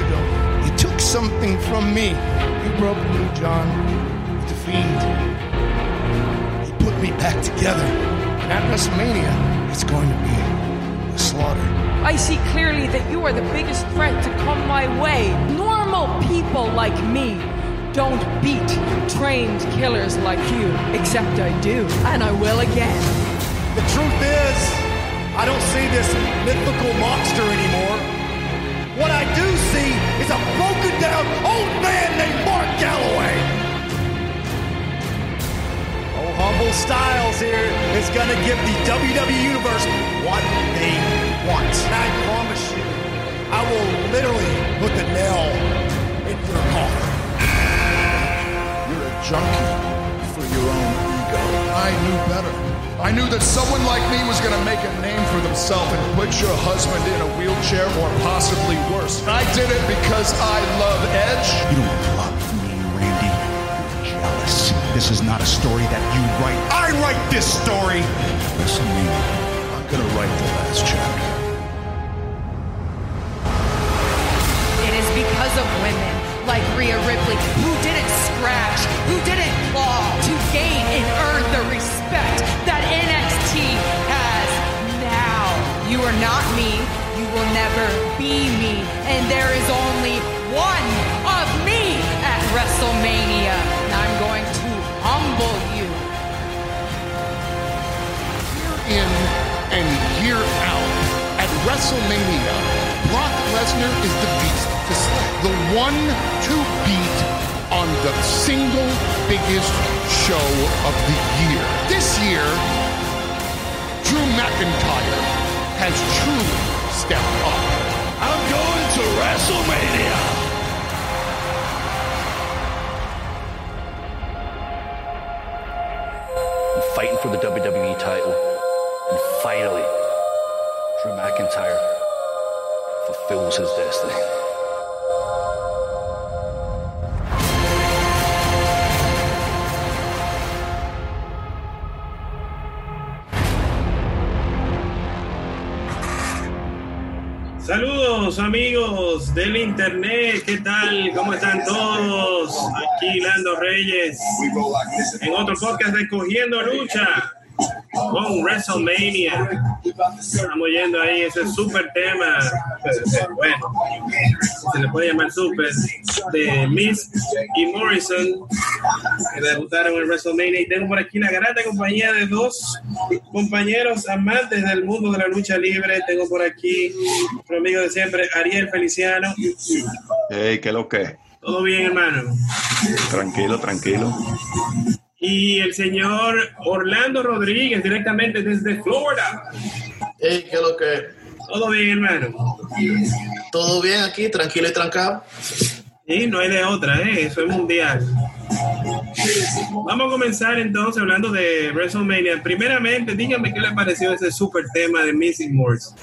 at WrestleMania. Six years ago, you took something from me. You broke me, John, with the Fiend. You put me back together. And at WrestleMania, it's going to be a slaughter. I see clearly that you are the biggest threat to come my way. Normal people like me don't beat trained killers like you, except I do, and I will again. The truth is, I don't see this mythical monster anymore. What I do see is a broken down old man named Mark Galloway. Oh, Humble Styles here is going to give the WWE Universe what they want. And I promise you, I will literally put the nail in your coffin. You're a junkie for your own ego. I knew better. I knew that someone like me was going to make a name for themselves and put your husband in a wheelchair or possibly worse. I did it because I love Edge. You don't love me, Randy. You're jealous. This is not a story that you write. I write this story. Listen to me. I'm going to write the last chapter. It is because of women like Rhea Ripley who didn't scratch, who didn't claw to gain and earn the respect that NXT has now. You are not me. You will never be me. And there is only one of me at WrestleMania. And I'm going to humble you. Year in and year out at WrestleMania, Brock Lesnar is the beast to. The one to beat on the single biggest show of the year. This year, Drew McIntyre has truly stepped up. I'm going to WrestleMania. I'm fighting for the WWE title. And finally, Drew McIntyre fulfills his destiny. Saludos amigos del internet, ¿qué tal? ¿Cómo están todos? Aquí Lando Reyes en otro podcast de Cogiendo Lucha con WrestleMania. Estamos yendo ahí ese super tema, bueno, se le puede llamar super, de Miss y Morrison que debutaron en WrestleMania. Y tengo por aquí la grata compañía de dos compañeros amantes del mundo de la lucha libre. Tengo por aquí nuestro amigo de siempre, Ariel Feliciano. Hey, ¿qué lo que? ¿Todo bien, hermano? Tranquilo, tranquilo. Y el señor Orlando Rodríguez, directamente desde Florida. Hey, ¿qué es lo que? ¿Todo bien, hermano? ¿Todo bien aquí? ¿Tranquilo y trancado? Sí, no hay de otra, ¿eh? Eso es mundial. Vamos a comenzar entonces hablando de WrestleMania. Primeramente, dígame qué le pareció ese super tema de Missing Morse.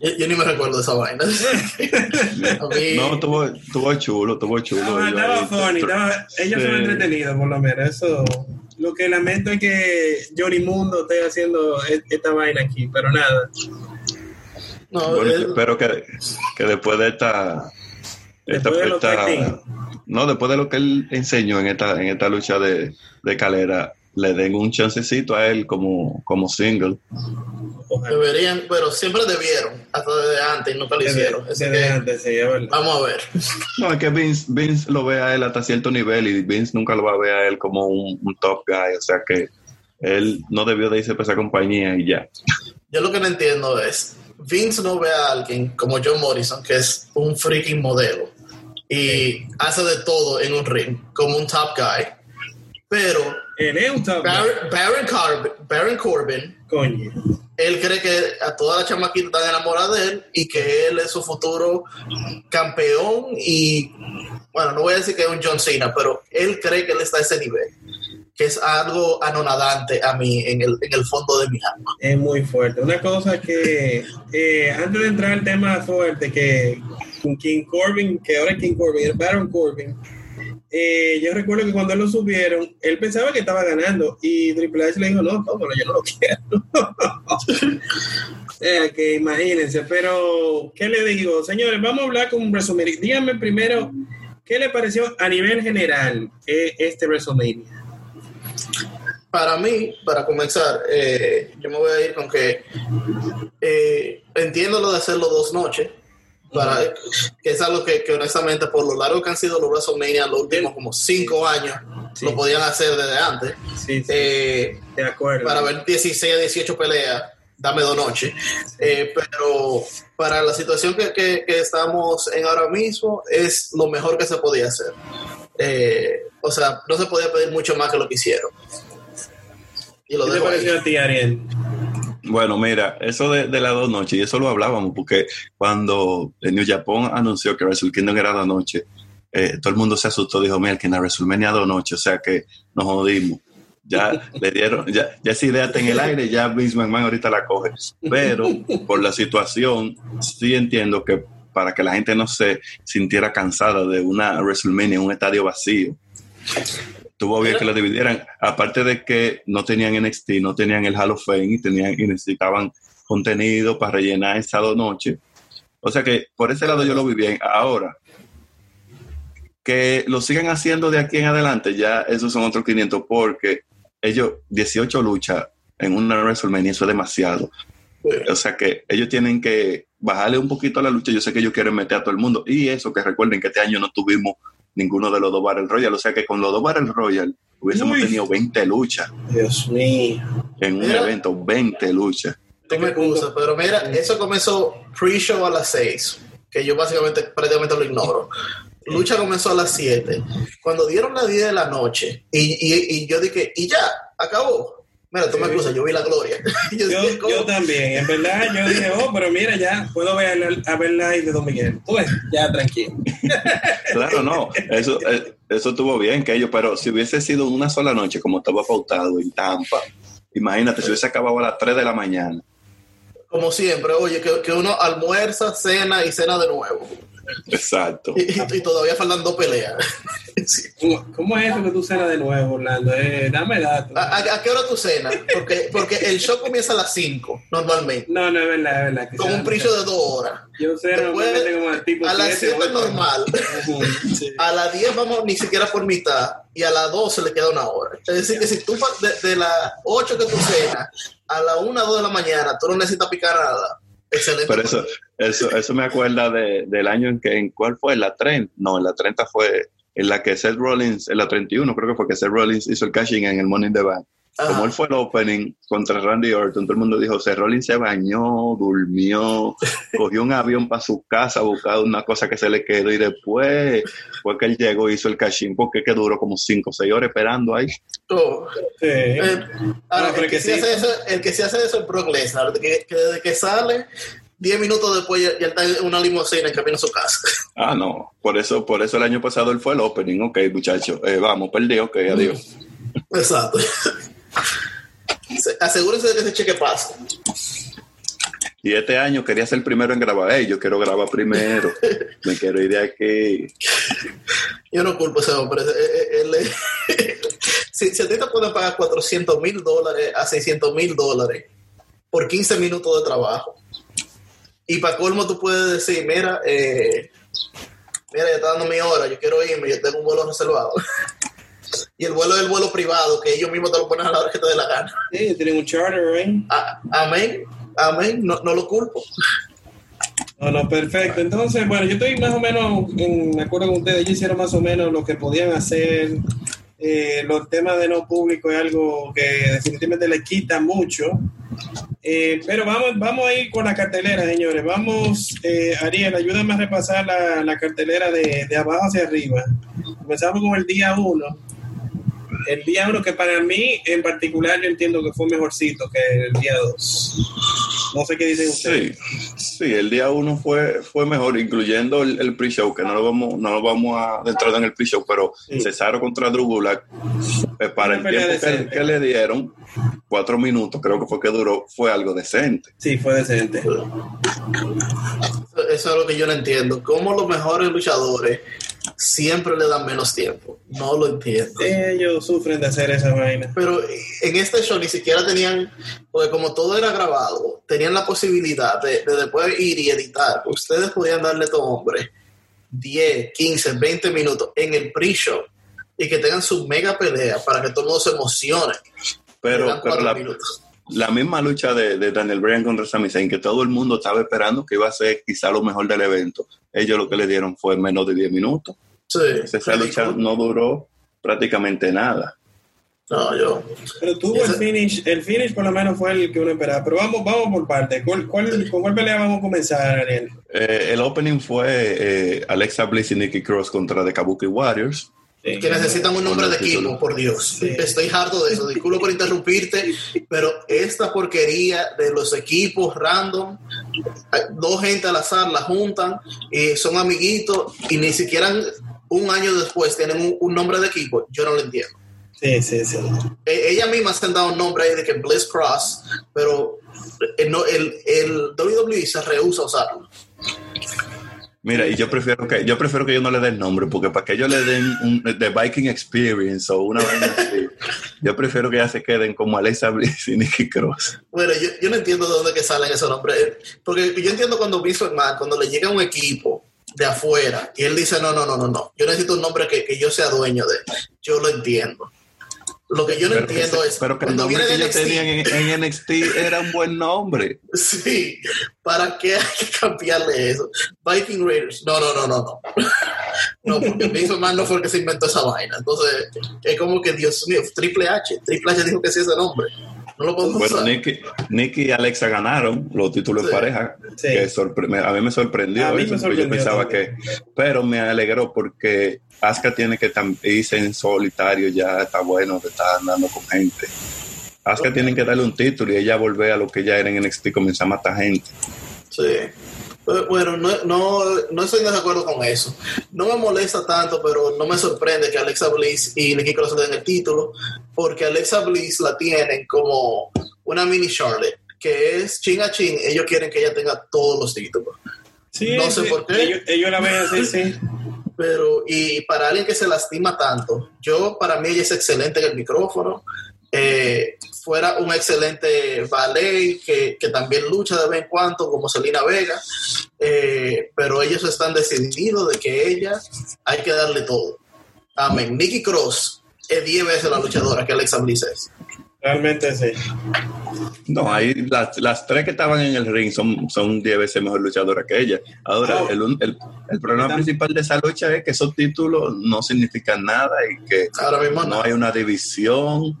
Yo, yo, ni me recuerdo esa vaina. mí... No, estuvo, estuvo chulo, estuvo chulo. No, estaba funny, estaba, ellos sí. son entretenidos por lo menos. Eso, lo que lamento es que Johnny Mundo esté haciendo esta vaina aquí, pero nada. No, bueno, espero que, que después de esta esta, Después de esta- no, después de lo que él enseñó en esta, en esta lucha de, de calera, le den un chancecito a él como, como single. Deberían, pero siempre debieron, hasta desde antes y nunca lo hicieron. Así Desde que antes, sí, es verdad. vamos a ver. No, es que Vince, Vince lo ve a él hasta cierto nivel y Vince nunca lo va a ver a él como un, un top guy, o sea que él no debió de irse para esa compañía y ya. Yo lo que no entiendo es, Vince no ve a alguien como John Morrison, que es un freaking modelo, y hace de todo en un ring, como un top guy, pero Top guy. Baron, Baron, Corbin, Baron Corbin, Coño. él cree que a todas las chamaquitas están enamoradas de él y que él es su futuro campeón y, bueno, no voy a decir que es un John Cena, pero él cree que él está a ese nivel, que es algo anonadante a mí en el, en el fondo de mi alma. Es muy fuerte. Una cosa que, eh, antes de entrar al tema fuerte, que con King Corbin, que ahora es King Corbin, el Baron Corbin, eh, yo recuerdo que cuando lo subieron, él pensaba que estaba ganando y Triple H le dijo, no, no, pero yo no lo quiero. Eh, que imagínense, pero ¿qué le digo? Señores, vamos a hablar con WrestleMania. Díganme primero, ¿qué le pareció a nivel general eh, este WrestleMania? Para mí, para comenzar, eh, yo me voy a ir con que eh, entiendo lo de hacerlo dos noches, para, que es algo que, que honestamente por lo largo que han sido los WrestleMania los últimos como cinco años, Sí. lo podían hacer desde antes. Sí, sí, Eh, de acuerdo. para ver 16 a 18 peleas, dame dos noches. Eh, pero para la situación que, que- que estamos en ahora mismo, es lo mejor que se podía hacer. Eh, o sea, no se podía pedir mucho más que lo que hicieron. Y lo ¿Qué te pareció a ti, Ariel? Bueno, mira, eso de, de las dos noches, y eso lo hablábamos, porque cuando el New Japan anunció que Wrestle Kingdom era dos noches, eh, todo el mundo se asustó, dijo, mira, que en la WrestleMania dos noches, o sea que nos jodimos. Ya le dieron, ya, ya esa idea está en el aire, ya Vince McMahon ahorita la coge. Pero por la situación, sí entiendo que para que la gente no se sintiera cansada de una WrestleMania en un estadio vacío, Estuvo bien que lo dividieran. Aparte de que no tenían NXT, no tenían el Hall of Fame y, tenían, y necesitaban contenido para rellenar esa dos noches. O sea que por ese lado yo lo vi bien. Ahora, que lo sigan haciendo de aquí en adelante, ya esos son otros 500 porque ellos, 18 luchas en una WrestleMania, eso es demasiado. O sea que ellos tienen que bajarle un poquito a la lucha. Yo sé que ellos quieren meter a todo el mundo. Y eso que recuerden que este año no tuvimos ninguno de los dos Battle Royale. O sea que con los dos Battle Royale hubiésemos Uy. tenido 20 luchas Dios mío. en un evento, 20 luchas. Tú me excusas, pero mira, eso comenzó pre-show a las 6, que yo básicamente prácticamente lo ignoro. Lucha comenzó a las 7. Cuando dieron las 10 de la noche, y, y- y yo dije, y ya, acabó. Mira, tú me excusas, yo vi la gloria. Y yo Yo, dije, ¿cómo? yo también, en verdad, yo dije, oh, pero mira, ya puedo ver a ver live de Don Miguel. Tú ves, ya tranquilo. Claro, no, eso, eh, eso estuvo bien que ellos, pero si hubiese sido una sola noche como estaba pautado en Tampa, imagínate, si hubiese acabado a las 3 de la mañana. Como siempre, oye, que, que uno almuerza, cena y cena de nuevo. Exacto. Y, y- todavía faltan dos peleas. Sí. ¿Cómo, es eso que tú cenas de nuevo, Orlando? Eh, dame datos. ¿A, a- a qué hora tú cenas? Porque, porque el show comienza a las 5, normalmente. No, no es verdad, es verdad. que Con sea- un precio de dos horas. Yo ceno normalmente como al tipo a las siete, 7 ocho. normal. Sí. A las 10 vamos ni siquiera por mitad y a las 12 le queda una hora. Es decir, que si tú de, de las 8 que tú cenas a las 1 2 de la mañana, tú no necesitas picar nada. Excelente. Pero eso, eso, eso me acuerda de, del año en que, ¿en cuál fue? ¿En la 30? No, en la 30 fue en la que Seth Rollins, en la 31 creo que fue que Seth Rollins hizo el cashing en el Money in Bank. Ajá. Como él fue el opening contra Randy Orton, todo el mundo dijo, Seth Rollins se bañó, durmió, cogió un avión para su casa a buscar una cosa que se le quedó y después fue que él llegó y hizo el cashing porque que duró como 5 o 6 horas esperando ahí. Oh. Sí. Eh, ahora, No, pero el, que sí sí. hace eso, el que sí hace eso es Brock Lesnar, que, que desde que sale, 10 minutos después ya, ya está en una limusina en camino a su casa. Ah, no, por eso, por eso el año pasado él fue el opening, ok muchachos, eh, vamos, perdí, ok, adiós. Exacto. Se- Asegúrense de que ese cheque pase. Y este año quería ser el primero en grabar. Ey, yo quiero grabar primero. Me quiero ir de aquí. Yo no culpo a ese hombre. Eh, eh, él es- si, si a ti te pueden pagar 400 mil dólares a 600 mil dólares por 15 minutos de trabajo, y para colmo tú puedes decir, mira, eh, mira, ya está dando mi hora, yo quiero irme, yo tengo un vuelo reservado. y el vuelo es el vuelo privado, que ellos mismos te lo ponen a la hora que te dé la gana. Sí, tienen un charter, ¿eh? Amén, amén, no, no lo culpo. No, no, perfecto. Entonces, bueno, yo estoy más o menos en acuerdo con ustedes. Ellos hicieron más o menos lo que podían hacer. Eh, los temas de no público es algo que definitivamente le quita mucho. Eh, pero vamos, vamos a ir con la cartelera, señores. Vamos, eh, Ariel, ayúdame a repasar la, la cartelera de, de abajo hacia arriba. Comenzamos con el día 1. El día 1 que para mí en particular yo entiendo que fue mejorcito que el día 2. No sé qué dicen ustedes. Sí, sí, el día uno fue, fue mejor, incluyendo el, el pre-show, que no lo vamos, no lo vamos a adentrar en el pre-show, pero Sí. Cesaro contra Drew Gulak, eh, para el tiempo que le dieron, cuatro minutos, creo que fue que duró, fue algo decente. Sí, fue decente. Eso es lo que yo no entiendo. ¿Cómo los mejores luchadores siempre le dan menos tiempo? No lo entiendo. Ellos sufren de hacer esa vaina. Pero en este show ni siquiera tenían, porque como todo era grabado, tenían la posibilidad de, de después ir y editar, ustedes podían darle a estos hombres 10, 15, 20 minutos en el pre-show y que tengan su mega pelea para que todo el mundo se emocione. Pero, pero la, misma lucha de, de Daniel Bryan contra Sami Zayn, que todo el mundo estaba esperando que iba a ser quizá lo mejor del evento. Ellos lo que le dieron fue menos de 10 minutos. Sí, Esa lucha no duró prácticamente nada. No, yo. Pero tuvo el finish, el finish por lo menos fue el que uno esperaba. Pero vamos, vamos por parte. ¿Cuál, cuál, ¿Con cuál pelea vamos a comenzar, Ariel? Eh, el opening fue eh, Alexa Bliss y Nikki Cross contra The Kabuki Warriors. Que necesitan un nombre de equipo, por Dios. Estoy harto de eso. Disculpo por interrumpirte, pero esta porquería de los equipos random, dos gente al azar la juntan y son amiguitos y ni siquiera un año después tienen un, un nombre de equipo. Yo no lo entiendo. Sí, sí, sí. Eh, Ella misma se han dado un nombre ahí de que Bliss Cross, pero el, no- el, el WWE se rehúsa a usarlo. Mira, y yo prefiero que yo prefiero que ellos no le den nombre, porque para que ellos le den un The Viking Experience o una vaina así, yo prefiero que ya se queden como Alexa Bliss y Nikki Cross. Bueno, yo, yo no entiendo de dónde que salen esos nombres. Porque yo entiendo cuando Vince McMahon, cuando le llega un equipo de afuera y él dice, no, no, no, no, no, yo necesito un nombre que, que yo sea dueño de. Yo lo entiendo. Lo que yo no Pero entiendo es pero que el nombre viene que ellos NXT, tenían en, en NXT era un buen nombre. sí, ¿para qué hay que cambiarle eso? Viking Raiders, no, no, no, no, no. No, porque Vince McMahon no fue el que se inventó esa vaina. Entonces, es como que, Dios mío, Triple H, Triple H dijo que sí ese nombre. No lo podemos Bueno, usar. Nicki, Nicki y Alexa ganaron los títulos Sí. en pareja. Sí. Que sorpre- me- a mí me sorprendió. A mí me eso, porque sorprendió yo pensaba también. que. Pero me alegró porque Asuka tiene que tam- irse en solitario. Ya está bueno que está andando con gente. Asuka tiene que darle un título y ella volver a lo que ya era en NXT y comenzar a matar gente. Sí. Pero, Bueno, no, no, no estoy de acuerdo con eso. No me molesta tanto, pero no me sorprende que Alexa Bliss y Nikki Cross den el título, porque Alexa Bliss la tienen como una mini Charlotte, que es chin a chin, ellos quieren que ella tenga todos los títulos. Sí, No sé sí, por qué. Ellos, ellos la ven así, sí. Pero, y para alguien que se lastima tanto, yo, para mí, ella es excelente en el micrófono. Eh, fuera un excelente ballet que, que también lucha de vez en cuando, como Selena Vega. Eh, pero ellos están decididos de que ella hay que darle todo. Amén. Nikki Cross es 10 veces la luchadora que Alexa Bliss es. Realmente sí. No, ahí las, las tres que estaban en el ring son, son 10 veces mejor luchadoras que ella. Ahora, Oh. el, el, el problema principal de esa lucha es que esos títulos no significan nada y que Ahora mismo no no. hay una división.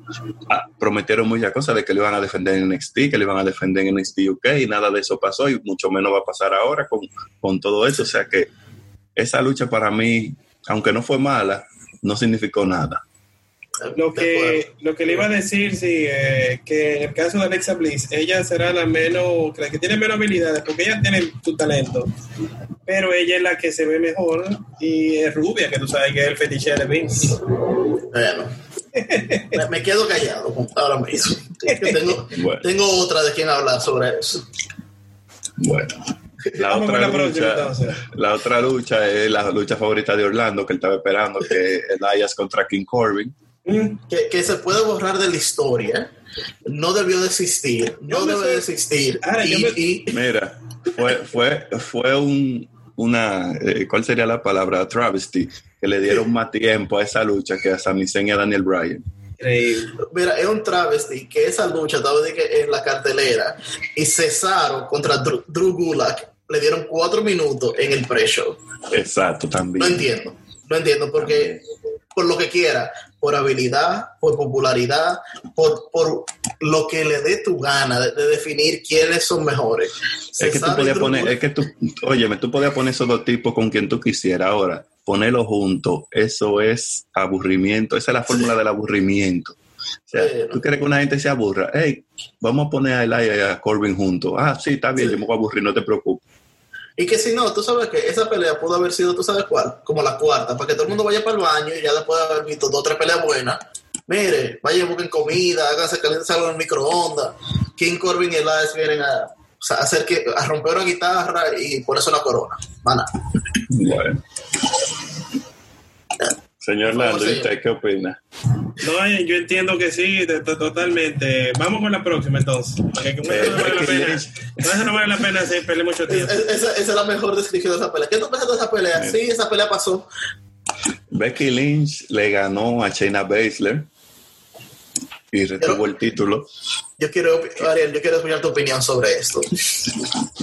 Ah, prometieron muchas cosas de que le iban a defender en NXT, que le iban a defender en NXT UK y nada de eso pasó y mucho menos va a pasar ahora con, con todo eso. O sea que esa lucha para mí, aunque no fue mala, no significó nada. Lo que, lo que le iba a decir, sí, eh, que en el caso de Alexa Bliss, ella será la menos, la que tiene menos habilidades, porque ella tiene su talento, pero ella es la que se ve mejor y es rubia, que tú sabes que es el fetiche de Vince. Bueno, me, me quedo callado ahora mismo. Tengo, Bueno. tengo otra de quien hablar sobre eso. Bueno. La otra, la lucha, entonces. la otra lucha es la lucha favorita de Orlando que él estaba esperando, que es Elias contra King Corbin. Que, que se puede borrar de la historia, no debió de existir, no sé- de existir. Ahora, y, yo me- y- Mira, fue, fue, fue un, una, eh, ¿cuál sería la palabra? Travesty, que le dieron más tiempo a esa lucha que a Sami Zayn y a Daniel Bryan. increíble. mira, es un travesti que esa lucha estaba de que en la cartelera y Cesaro contra Drew, Drew Gulak le dieron cuatro minutos en el pre-show. Exacto, también. No entiendo, no entiendo porque por lo que quiera, por habilidad, por popularidad, por, por lo que le dé tu gana de, de definir quiénes son mejores. Es que tú podías poner, es que tú, óyeme, tú podías poner esos dos tipos con quien tú quisieras. Ahora, ponerlos juntos, eso es aburrimiento, esa es la fórmula del aburrimiento. O sea, Bueno. tú quieres que una gente se aburra. Hey, vamos a poner a Eli y a Corbin juntos. Ah, sí, está bien, Sí. yo me voy a aburrir, no te preocupes. Y que si no, tú sabes que esa pelea pudo haber sido, tú sabes cuál, como la cuarta, para que todo el mundo vaya para el baño y ya después de haber visto dos o tres peleas buenas, mire, vayan, busquen comida, háganse calientes algo en el microondas. King Corbin y Elias vienen a, hacer que, a romper una guitarra y ponerse una corona. Mana. Bueno. Señor Lando, ¿y señor. usted qué opina? No, eh, yo entiendo que sí, totalmente. Vamos con la próxima entonces. Porque no vale la pena, Lynch. no, eso no vale la pena hacer perder mucho tiempo. es- esa, esa es la mejor descripción de esa pelea. ¿Qué tú piensas de esa pelea? Sí, esa pelea pasó. Becky Lynch le ganó a Shayna Baszler y retuvo el título. Yo quiero, Ariel, yo quiero escuchar tu opinión sobre esto.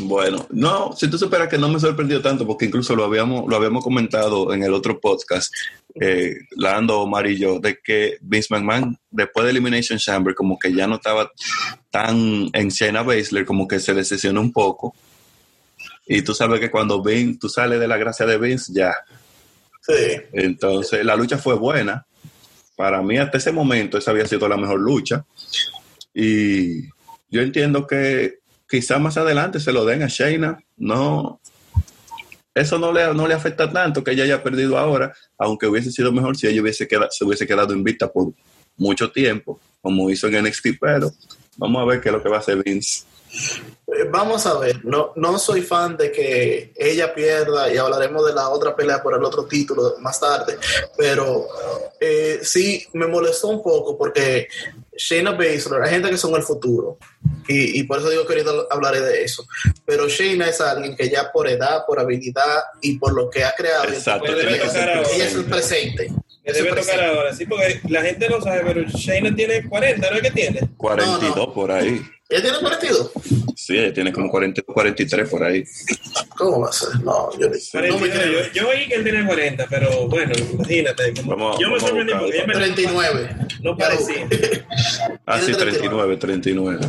Bueno, no, si tú superas que no me sorprendió tanto, porque incluso lo habíamos, lo habíamos comentado en el otro podcast, eh, Lando, Omar y yo, de que Vince McMahon, después de Elimination Chamber, como que ya no estaba tan en Shayna Baszler, como que se decepcionó un poco. Y tú sabes que cuando Vince, tú sales de la gracia de Vince, ya. Sí. Entonces, la lucha fue buena. Para mí, hasta ese momento, esa había sido la mejor lucha. Y yo entiendo que quizás más adelante se lo den a Shayna. No, eso no le, no le afecta tanto que ella haya perdido ahora, aunque hubiese sido mejor si ella hubiese quedado, se hubiese quedado invicta por mucho tiempo, como hizo en NXT, pero vamos a ver qué es lo que va a hacer Vince. Eh, Vamos a ver, no, no soy fan de que ella pierda y hablaremos de la otra pelea por el otro título más tarde, pero eh, sí me molestó un poco porque Shayna Baszler, hay gente que son el futuro y, y por eso digo que ahorita hablaré de eso, pero Shayna es alguien que ya por edad, por habilidad y por lo que ha creado, Exacto, ella tiene que ser es el presente. Me debe tocar presente. ahora, sí, porque la gente no sabe, pero Shayna tiene 40, ¿no es que tiene? 42 No, no. por ahí. ¿Ella tiene 42? Sí, ella tiene como 40, 43 por ahí. ¿Cómo va a ser? No, yo no me 43. creo. yo, yo oí que él tenía 40, pero bueno, imagínate. como- Vamos- yo me sorprendí porque ella me- 39. No parecía. Ah, sí, Tiene 39, 39.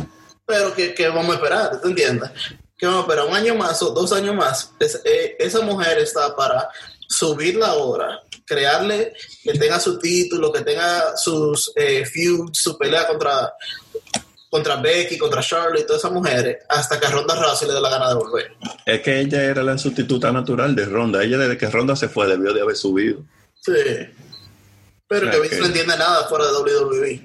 pero que, que vamos a esperar, ¿te entiendes? Que vamos a esperar un año más o dos años más. Es- eh, esa mujer está para subirla ahora, crearle que tenga su título, que tenga sus eh, feuds, su pelea contra, contra Becky, contra Charlotte y todas esas mujeres, hasta que a Ronda Rousey le dé la gana de volver. Es que ella era la sustituta natural de Ronda. Ella desde que Ronda se fue debió de haber subido. Sí. Pero O sea que Vince no entiende nada fuera de WWE.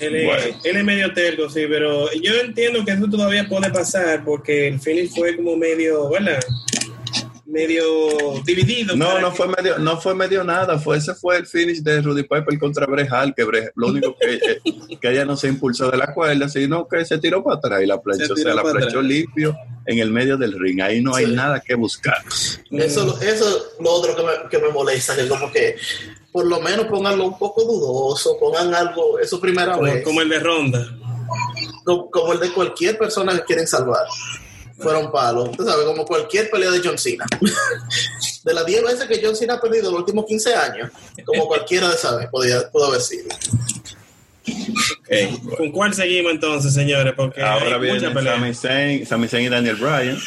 Él es, Bueno. él es medio terco, sí, pero yo entiendo que eso todavía puede pasar porque el finish fue como medio, ¿verdad? Medio dividido. No, no que- fue medio, no fue medio nada. Fue, ese fue el finish de Rudy Piper contra Bret Hart, que Bret- lo único que, eh, que ella no se impulsó de la cuerda, sino que se tiró para atrás y la planchó. Se O sea, la planchó limpio en el medio del ring. Ahí no hay Sí. nada que buscar. Eso, eso es lo otro que me, que me molesta, que como que por lo menos pónganlo un poco dudoso, pongan algo, eso primera como, vez, como el de Ronda. como, como el de cualquier persona que quieren salvar. Fueron palos, tú sabes, como cualquier pelea de John Cena. de las 10 veces que John Cena ha perdido los últimos 15 años, como cualquiera de esas podía, pudo haber sido. ¿Con cuál seguimos entonces, señores? Porque Ahora hay viene mucha pelea. Sami Zayn, Sami Zayn y Daniel Bryan,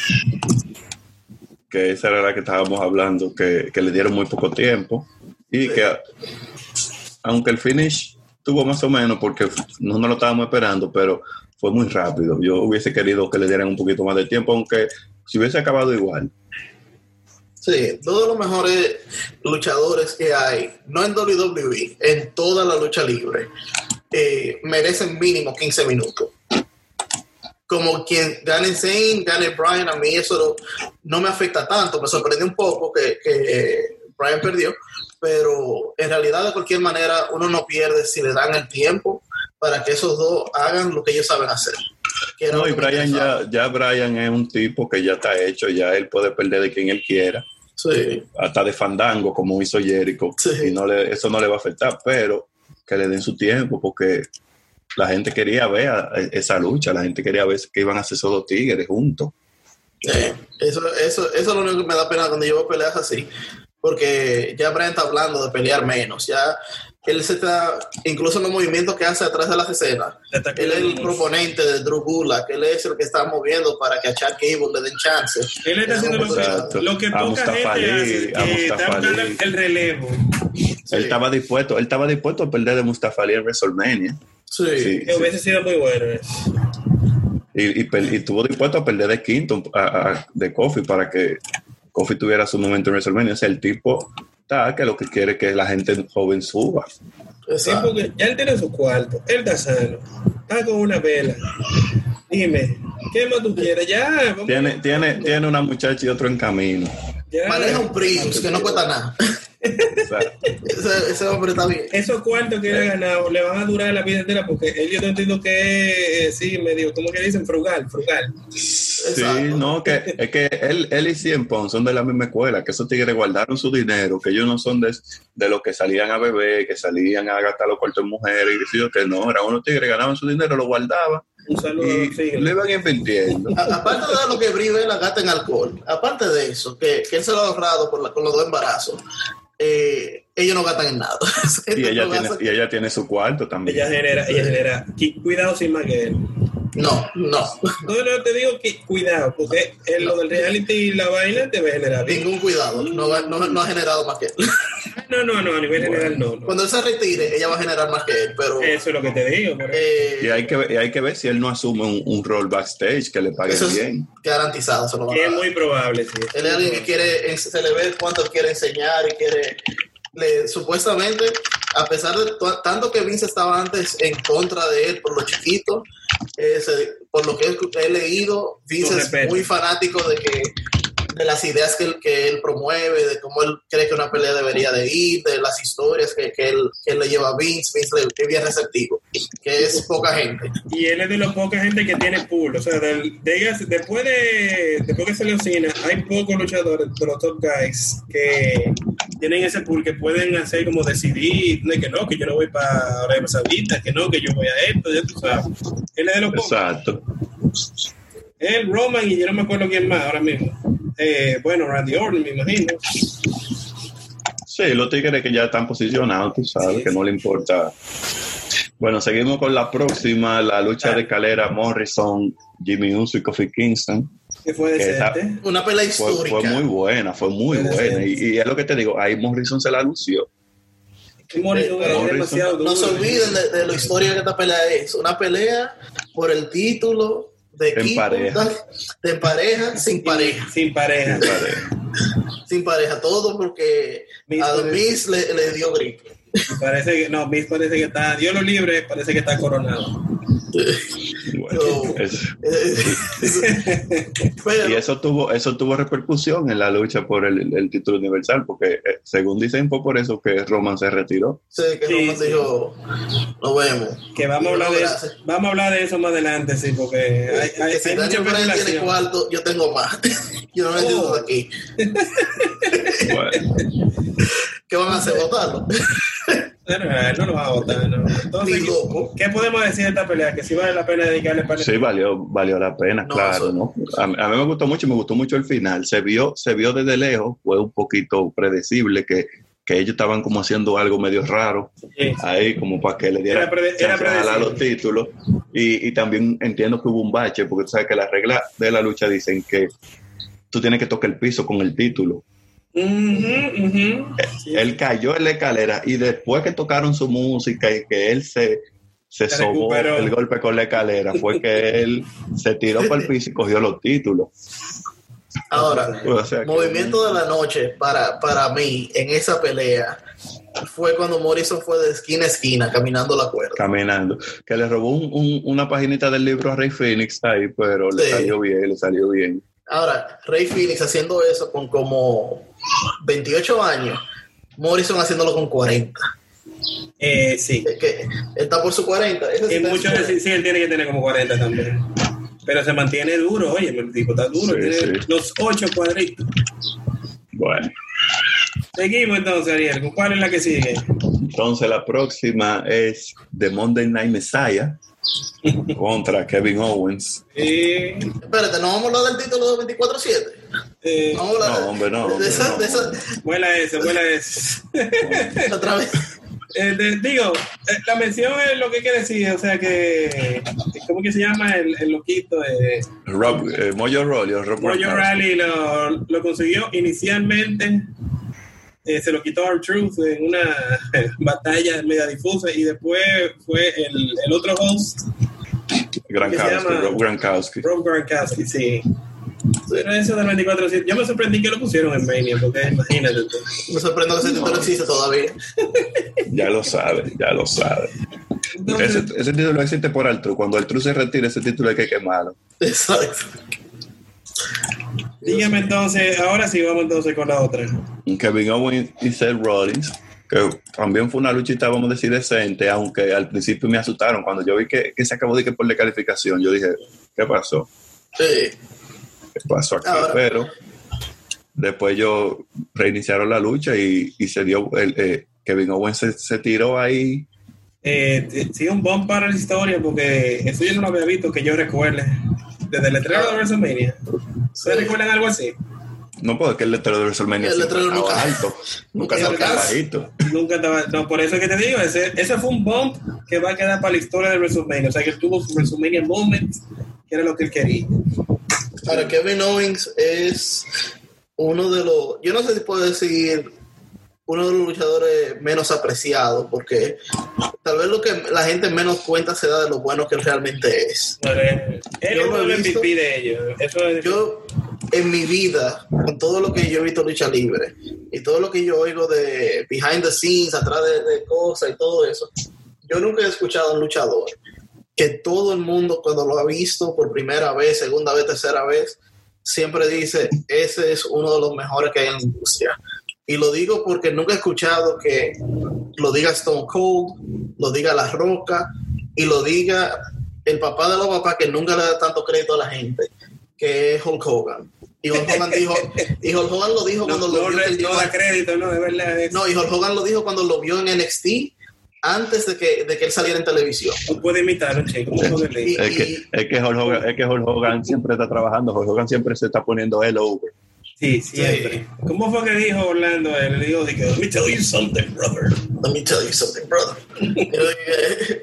que esa era la que estábamos hablando, que, que le dieron muy poco tiempo y que aunque el finish tuvo más o menos porque no nos lo estábamos esperando, pero fue muy rápido. Yo hubiese querido que le dieran un poquito más de tiempo, aunque si hubiese acabado igual. Sí, todos los mejores luchadores que hay, no en WWE, en toda la lucha libre, eh, merecen mínimo 15 minutos. Como quien gane Zayn, gane Brian, a mí eso no, me afecta tanto. Me sorprendió un poco que, que Brian perdió, pero en realidad de cualquier manera uno no pierde si le dan el tiempo para que esos dos hagan lo que ellos saben hacer. No, y Brian ya, ya Brian es un tipo que ya está hecho, ya él puede perder de quien él quiera. Sí, hasta de fandango como hizo Jericho Sí. y no le, eso no le va a afectar pero que le den su tiempo porque la gente quería ver esa lucha la gente quería ver que iban a hacer esos dos tigres juntos Sí, eso, eso, eso es lo único que me da pena cuando yo veo peleas así, porque ya Brian está hablando de pelear menos, ya él se está, incluso en los movimientos que hace atrás de las escenas, él es el proponente de Drew Gulak, él es el que está moviendo para que a Chad Gable le den chance. Él está haciendo lo que, lo que A poca Mustafa gente Ali, hace, que está buscando el relevo. él estaba dispuesto él estaba dispuesto a perder de Mustafa Ali en WrestleMania Sí, Sí, Que hubiese sido muy bueno. eso. y, y, y estuvo dispuesto a perder de Quinton a- a- de Kofi para que Kofi tuviera su momento en WrestleMania o sea el tipo que lo que quiere es que la gente joven suba Sí, porque ya él tiene su cuarto, él está sano, está con una vela. Dime, ¿qué más tú quieres? Ya, vamos. tiene, tiene, tiene una muchacha y otro en camino ya. Maneja un Prius que no cuesta nada. Ese, ese hombre está bien. Esos cuartos que él ha ganado le van a durar la vida entera porque él yo no entiendo que es, sí, medio, ¿cómo que dicen? Frugal, frugal. Sí, no, que es que él, él y Cien son de la misma escuela, que esos tigres guardaron su dinero, que ellos no son de, de los que salían a beber, que salían a gastar los cuartos en mujeres, y sí, que no, eran unos tigres, ganaban su dinero, lo guardaban Un saludo, y sí. lo iban invirtiendo. Aparte de lo que Brive la gasta en alcohol, aparte de eso, que, que él se lo ha ahorrado por la- con los dos embarazos, eh, ellos no gastan en nada. Y ella, tiene, y ella tiene su cuarto también. Ella genera, ella genera, cuidado sin más que él. No, no. No, no, te digo que cuidado, porque en lo del reality y la vaina debe generar bien. Ningún cuidado. No, va- no, no ha generado más que él. No, no, no, a nivel general no, no. Cuando él se retire, ella va a generar más que él, pero Eso es lo que te digo. pero- eh, Y hay que, ver- y hay que ver si él no asume un, un rol backstage que le pague eso es bien. garantizado. Se lo va a es muy probable, sí. Él es alguien que quiere, se le ve cuánto quiere enseñar y quiere, le, supuestamente, a pesar de to- tanto que Vince estaba antes en contra de él por lo chiquito, eh, se- por lo que he, he leído, Vince es muy fanático de que de las ideas que él, que él promueve, de cómo él cree que una pelea debería de ir, de las historias que, que él, que él le lleva a Vince, Vince le, es bien receptivo, que es poca gente. Y él es de los poca gente que tiene pool. O sea, del- de ellas, después de después que se le Cena, hay pocos luchadores de los top guys que tienen ese pool que pueden hacer como decidir de que no, que yo no voy para Arabia Saudita, que no, que yo voy a esto, ya tú sabes. Él es de los pocos. Exacto. Él, Roman y yo no me acuerdo quién más ahora mismo. Eh, bueno, Randy Orton, me imagino. Sí, los tigres que ya están posicionados, tú sabes, que no le importa. Bueno, seguimos con la próxima, la lucha de escalera Morrison, Jimmy Uso y Kofi Kingston. Que fue decente. Una pelea histórica. fue muy buena, fue muy Fue buena. Y, y es lo que te digo, ahí Morrison se la lució. Morrison Eh, Morrison. demasiado. No se olviden de, de la historia que esta pelea es. Una pelea por el título de En equipo, pareja. de pareja, sin pareja. Sin pareja. Sin pareja. Todo porque Miss a Miz le, le dio gripe. Parece que, no, Miz parece que está, Dios lo libre, parece que está coronado. Bueno, Pero, y eso tuvo, eso tuvo repercusión en la lucha por el, el título universal, porque eh, según dicen fue por eso que Roman se retiró. sé que Sí, Roman sí. dijo, nos vemos. Que vamos a hablar de vamos a hablar de eso más adelante, sí, porque hay, hay, que si hay mucha Daniel Bryan tiene cuarto, yo tengo más. yo no entiendo Oh. de aquí. Bueno, ¿Qué van a hacer? ¿Votarlo? Eh, no lo van a votar, no. Entonces. ¿qué podemos decir de esta pelea? Que sí vale la pena dedicarle para sí, valió, valió la pena, No, claro, eso- ¿no? A, mí- a mí me gustó mucho, me gustó mucho el final. Se vio, se vio desde lejos, fue un poquito predecible que, que ellos estaban como haciendo algo medio raro Sí. ahí, como para que le dieran jalar los títulos. Y, y también entiendo que hubo un bache, porque tú sabes que las reglas de la lucha dicen que tú tienes que tocar el piso con el título. Sí. Él cayó en la escalera y después que tocaron su música y que él se, se Se sobó recuperó. el golpe con la escalera, fue que él se tiró para el piso y cogió los títulos. Ahora, O sea que- movimiento de la noche para, para mí en esa pelea fue cuando Morrison fue de esquina a esquina caminando la cuerda. caminando. Que le robó un- un- una paginita del libro a Rey Phoenix ahí, pero le salió bien, le salió bien. Ahora, Rey Phoenix haciendo eso con como 28 años, Morrison haciéndolo con 40. Eh, sí. Es que él está por su 40. Ese sí Y muchos decir, sí, él tiene que tener como 40 también. Pero se mantiene duro, oye, el tipo está duro, Sí, tiene sí. los ocho cuadritos. Bueno, Seguimos entonces, Ariel. ¿con ¿Cuál es la que sigue? entonces la próxima es The Monday Night Messiah contra Kevin Owens. Eh, Espérate, ¿no vamos a hablar del título de 24-7? eh, No, hombre, no, de hombre, esa, no. de esa- vuela ese, vuela ese. otra vez. Eh, de- digo, eh, la mención es lo que quiere decir, o sea que, ¿cómo que se llama el, el loquito? Eh, Rob, eh, Mojo Rawley o Rob Roger Gronkowski. Rally lo, lo consiguió inicialmente, eh, se lo quitó R-Truth en una batalla media difusa y después fue el, el otro host, Gronkowski. Rob Gronkowski. Rob Gronkowski, sí. Pero eso del 24 yo me sorprendí que lo pusieron en Mania, porque imagínate tú. Me sorprendo que ese título existe todavía. Ya lo sabe, ya lo sabe. Entonces, Ese, ese título existe por Altru. Cuando Altru se retire, ese título hay que quemarlo. Exacto. Dígame entonces, ahora sí vamos entonces con la otra. Kevin Owens y Seth Rollins, que también fue una luchita, vamos a decir, decente, aunque al principio me asustaron. Cuando yo vi que, que se acabó de que por descalificación, yo dije, ¿qué pasó? Sí. ¿Qué pasó? Ahora- Pero después yo reiniciaron la lucha y, y se dio, el, eh, Kevin Owens se, se tiró ahí. Eh, sí, un bump para la historia porque eso yo no lo había visto que yo recuerde. Desde el letrero de WrestleMania. ¿Ustedes recuerdan algo así? No puedo que el letrero de WrestleMania El letrero nunca- alto. Nunca estaba bajito. Nunca estaba. No, por eso es que te digo, ese, ese fue un bump que va a quedar para la historia de WrestleMania. O sea, que tuvo su WrestleMania moment, que era lo que él quería. Ahora, Kevin Owens es uno de los, yo no sé si puedo decir uno de los luchadores menos apreciados, porque tal vez lo que la gente menos cuenta se da de lo bueno que él realmente es. Él Yo el visto. MVP de ellos. Eso es- Yo, en mi vida, con todo lo que yo he visto lucha libre y todo lo que yo oigo de behind the scenes, atrás de, de cosas y todo eso, yo nunca he escuchado a un luchador que todo el mundo cuando lo ha visto por primera vez, segunda vez, tercera vez, siempre dice, ese es uno de los mejores que hay en la industria. Y lo digo porque nunca he escuchado que lo diga Stone Cold, lo diga La Roca y lo diga el papá de los papás que nunca le da tanto crédito a la gente, que es Hulk Hogan. Y Hulk Hogan dijo, y Hulk Hogan lo dijo no, cuando no, lo vio que no llegó- da crédito, no, de verdad. es- no, y Hulk Hogan lo dijo cuando lo vio en NXT antes de que, de que él saliera en televisión. No puede imitarlo. Y- Es que, es que Hulk Hogan, es que Hulk Hogan siempre está trabajando. Hulk Hogan siempre se está poniendo él over. Sí, siempre. ¿Cómo fue que dijo Orlando? Él le dijo, let me tell you something, brother. Let me tell you something, brother.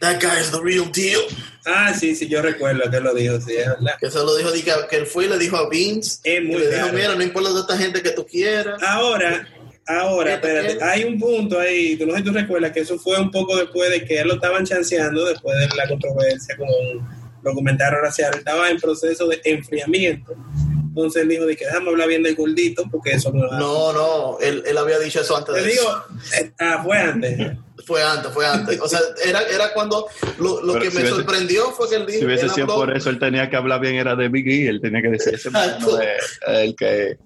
That guy is the real deal. Ah, sí, sí, yo recuerdo que lo dijo, sí, es verdad. Que se lo dijo, que él fue y le dijo a Vince, Es muy que le dijo, mira, no importa de esta gente que tú quieras. Ahora, ahora, espérate, hay un punto ahí, tú no sé si tú recuerdas que eso fue un poco después de que él lo estaban chanceando, después de la controversia con los comentarios raciales, estaba en proceso de enfriamiento. Él dijo, de que déjame hablar bien del gordito, porque eso no No, no, él, él había dicho eso antes Te de digo, eso. ah, fue antes. Fue antes, fue antes. O sea, era, era cuando lo, que si me hubiese- sorprendió fue que él dijo Si hubiese sido habló- por eso, él tenía que hablar bien, era de Big E. Él tenía que decir, ese el que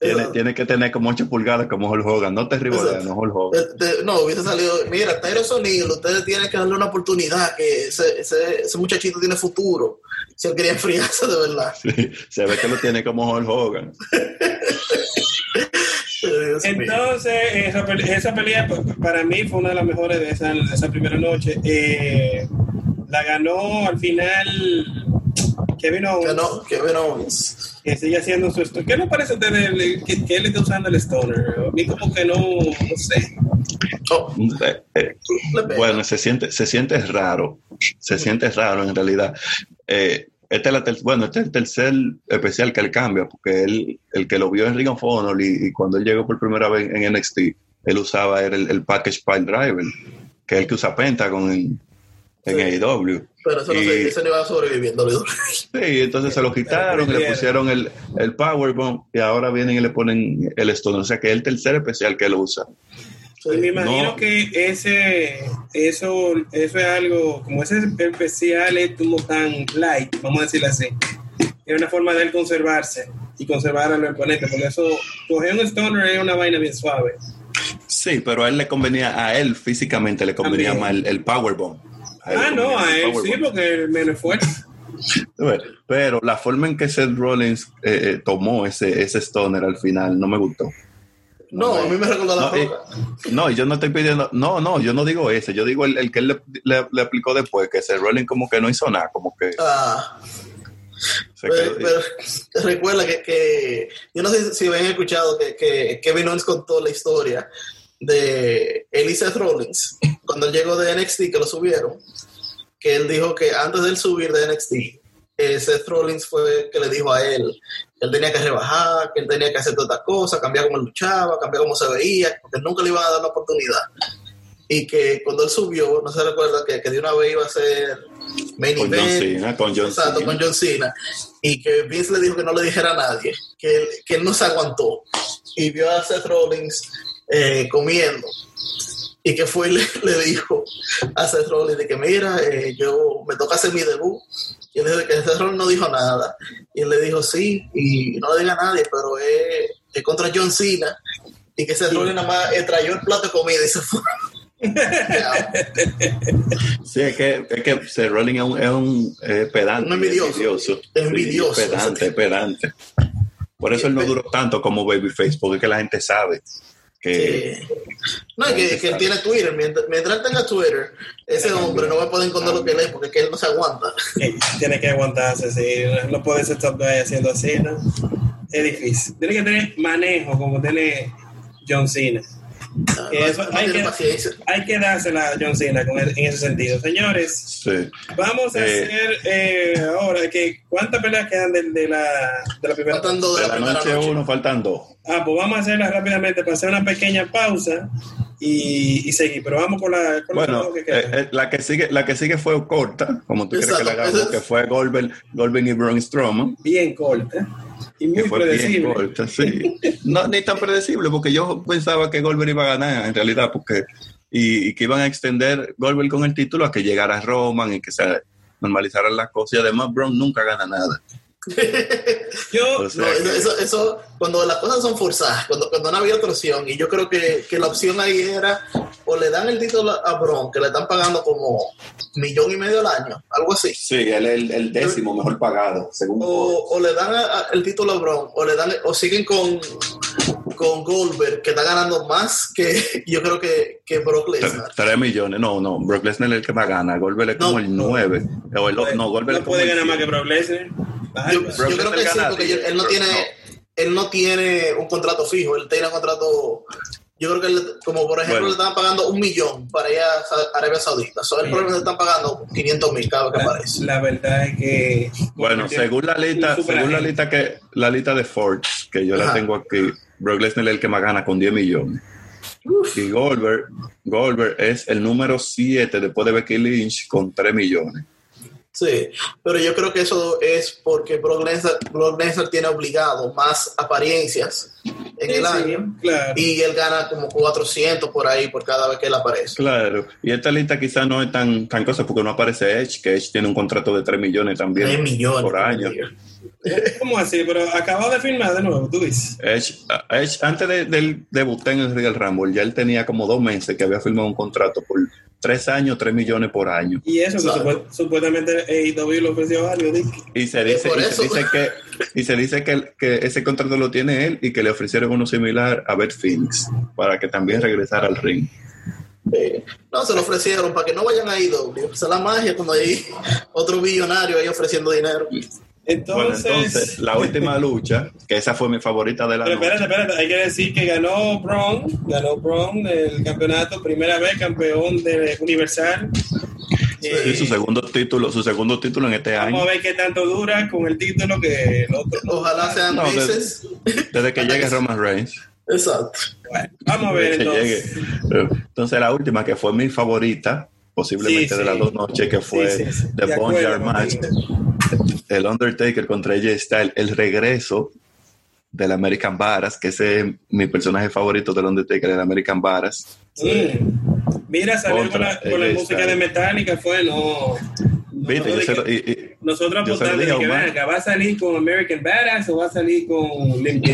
tiene, tiene que tener como 8 pulgadas como Hulk Hogan. No te ribolees, Exacto. no Hulk Hogan. de- de- no, hubiese salido, mira, Tyron O'Neill, ustedes tienen que darle una oportunidad, que ese, ese, ese muchachito tiene futuro. Si él quería enfriarse de verdad. Sí, se ve que lo tiene como Hulk Hogan. Entonces, esa, esa pelea pa- para mí fue una de las mejores de esa, de esa primera noche. Eh, la ganó al final Kevin Owens, Que no, que Owens. que sigue haciendo su stoner. ¿Qué le parece el- que, que él está usando el stoner? A mí como que no, no sé. Oh, Eh, eh. Bueno, se siente, se siente raro. Se siente raro en realidad. Eh, este es la bueno, este es el tercer especial que él cambia, porque él, el que lo vio en Ring of Honor y, y cuando él llegó por primera vez en NXT, él usaba era el, el Package Pile Driver, que es el que usa Pentagon en, en Sí. AEW. Pero eso no Y- sé, ese no iba a sobrevivir en WWE. Sí, entonces se lo quitaron, le pusieron el, el Powerbomb y ahora vienen y le ponen el Stone. O sea que es el tercer especial que él usa. Y me imagino No. que ese, eso, eso es algo, como ese especial es como tan light, vamos a decirlo así. Es una forma de él conservarse y conservar a los oponentes, porque eso, coger un stoner es una vaina bien suave. Sí, pero a él le convenía, a él físicamente le convenía También. más el, el Powerbomb. Ah, no, a él sí, porque menos. Bueno, Pero la forma en que Seth Rollins eh, eh, tomó ese, ese stoner al final no me gustó. No, a mí me recordó la No, y- roca. No, y yo no estoy pidiendo, no, no, yo no digo ese, yo digo el, el que él le, le- le aplicó después, que Seth Rollins como que no hizo nada, como que Ah, se pero, pero recuerda que, que yo no sé si habían escuchado que, que Kevin Owens contó la historia de él y Seth Rollins cuando él llegó de NXT que lo subieron que él dijo que antes de él subir de NXT eh, Seth Rollins fue el que le dijo a él que él tenía que rebajar, que él tenía que hacer todas estas cosas, cambiar cómo luchaba, cambiar cómo se veía, porque nunca le iban a dar la oportunidad. Y que cuando él subió, no se recuerda que, que de una vez iba a ser main con John Cena, con John Exacto, Cena. con John Cena. Y que Vince le dijo que no le dijera a nadie, que él, que él no se aguantó. Y vio a Seth Rollins eh, comiendo. Y que fue y le, le dijo a Seth Rollins de que mira, eh, yo me toca hacer mi debut. Y él dijo que Seth Rollins no dijo nada. Y él le dijo sí, y no le diga a nadie, pero es, es contra John Cena. Y que Seth Rollins nada más eh, trayó el plato de comida y se fue. Sí, es que, es que Seth Rollins es un, es un eh, pedante. Un envidioso. Envidioso, Sí, pedante, pedante. Por eso él no duró tanto como Babyface, porque es que la gente sabe que... Eh, no, que, que él tiene Twitter. Mientras, tenga Twitter, ese hombre no va a poder encontrar lo que lee porque es que él no se aguanta. Eh, tiene que aguantarse, sí. No puede ser top guy haciendo así, ¿no? Es difícil. Tiene que tener manejo como tiene John Cena. No, Que eso no hay, que, hay que dársela a John Cena con el- en ese sentido. Señores, Sí. vamos a Eh. hacer eh, ahora que ¿cuántas peleas quedan de, de la, de la primera? Faltan dos de De la la primera noche noche. uno faltan dos. Ah, pues vamos a hacerlas rápidamente para hacer una pequeña pausa y, y seguir. Pero vamos con la, con Bueno, que eh, eh, la que sigue, la que sigue fue corta, como tú quieres que la Exacto, hagamos, esa que fue Goldberg, Goldberg y Braun Strowman. bien corta y muy predecible. corta, sí. No, ni tan predecible, porque yo pensaba que Goldberg iba a ganar, en realidad, porque y, y que iban a extender Goldberg con el título a que llegara Roman y que se normalizaran las cosas. Y además, Braun nunca gana nada. Yo, O sea No, que- eso, eso, eso- cuando las cosas son forzadas, cuando, cuando no había otra opción, y yo creo que, que la opción ahí era o le dan el título a Bron, que le están pagando como millón y medio al año, algo así, Sí, él es el, décimo mejor pagado, según o, o le dan a- a- el título a Bron, o le dan, o siguen con, con Goldberg, que está ganando más que yo creo que, que Brock Lesnar. 3 millones. No, no, Brock Lesnar es el que más gana. Goldberg es No, como el no. 9. O el, no, Goldberg no es como puede el ganar más que 100. Brock Lesnar. Yo, creo que sí, porque yo- él no tiene, no. él no tiene un contrato fijo, él tiene un contrato, yo creo que él, como por ejemplo Bueno. le están pagando un millón para ir a Arabia Saudita, solo el problema es que le están pagando 500 mil cada vez que aparece. La verdad es que. Bueno, según la lista, según la lista que la lista de Forbes, que yo la tengo aquí, Brock Lesnar es el que más gana con 10 millones. Y Goldberg, Goldberg es el número 7 después de Becky Lynch con 3 millones. Sí, pero yo creo que eso es porque Brock Lesnar, Brock Lesnar tiene obligado más apariencias en Sí, el sí, año claro. y él gana como 400 por ahí por cada vez que él aparece. Claro, y esta lista quizás no es tan, tan cosa porque no aparece Edge, que Edge tiene un contrato de 3 millones también 3 millones por año. ¿Cómo así? Pero acabado de firmar de nuevo, tú dices. Edge, Edge, antes de, del debut en el Real Rumble, ya él tenía como dos meses que había firmado un contrato por tres años, 3 millones por año. Y eso que supuestamente AEW le ofreció algo. Dick. Y se dice, y se dice que, y se dice que, que ese contrato lo tiene él y que le ofrecieron uno similar a Beth Phoenix para que también regresara al ring. Eh, no, se lo ofrecieron para que no vayan a IW. Esa es la magia cuando hay otro billonario ahí ofreciendo dinero. Entonces. bueno, entonces, la última lucha, que esa fue mi favorita de la Pero noche. espérate, espérate, hay que decir que ganó Braun, ganó Braun el campeonato, primera vez campeón de Universal. Eh, Sí, su segundo título, su segundo título en este Vamos a año. ver qué tanto dura con el título que el otro. Ojalá sean No, de- meses. Desde que llegue Roman Reigns. Exacto. Bueno, vamos a ver entonces. llegue. Entonces la última que fue mi favorita, posiblemente Sí, de sí. las dos noches, que fue Sí, sí, sí. The acuerdo Match, contigo. El Undertaker contra AJ Styles, el regreso del American Badass, que ese es mi personaje favorito del Undertaker, el American. Mm. Mira, salió con la, con la música de Metallica, fue no. Viste, yo se lo- y- y- nosotros yo se lo apostando dije a de que, Omar. ven acá, ¿va a salir con American Badass o va a salir con Limp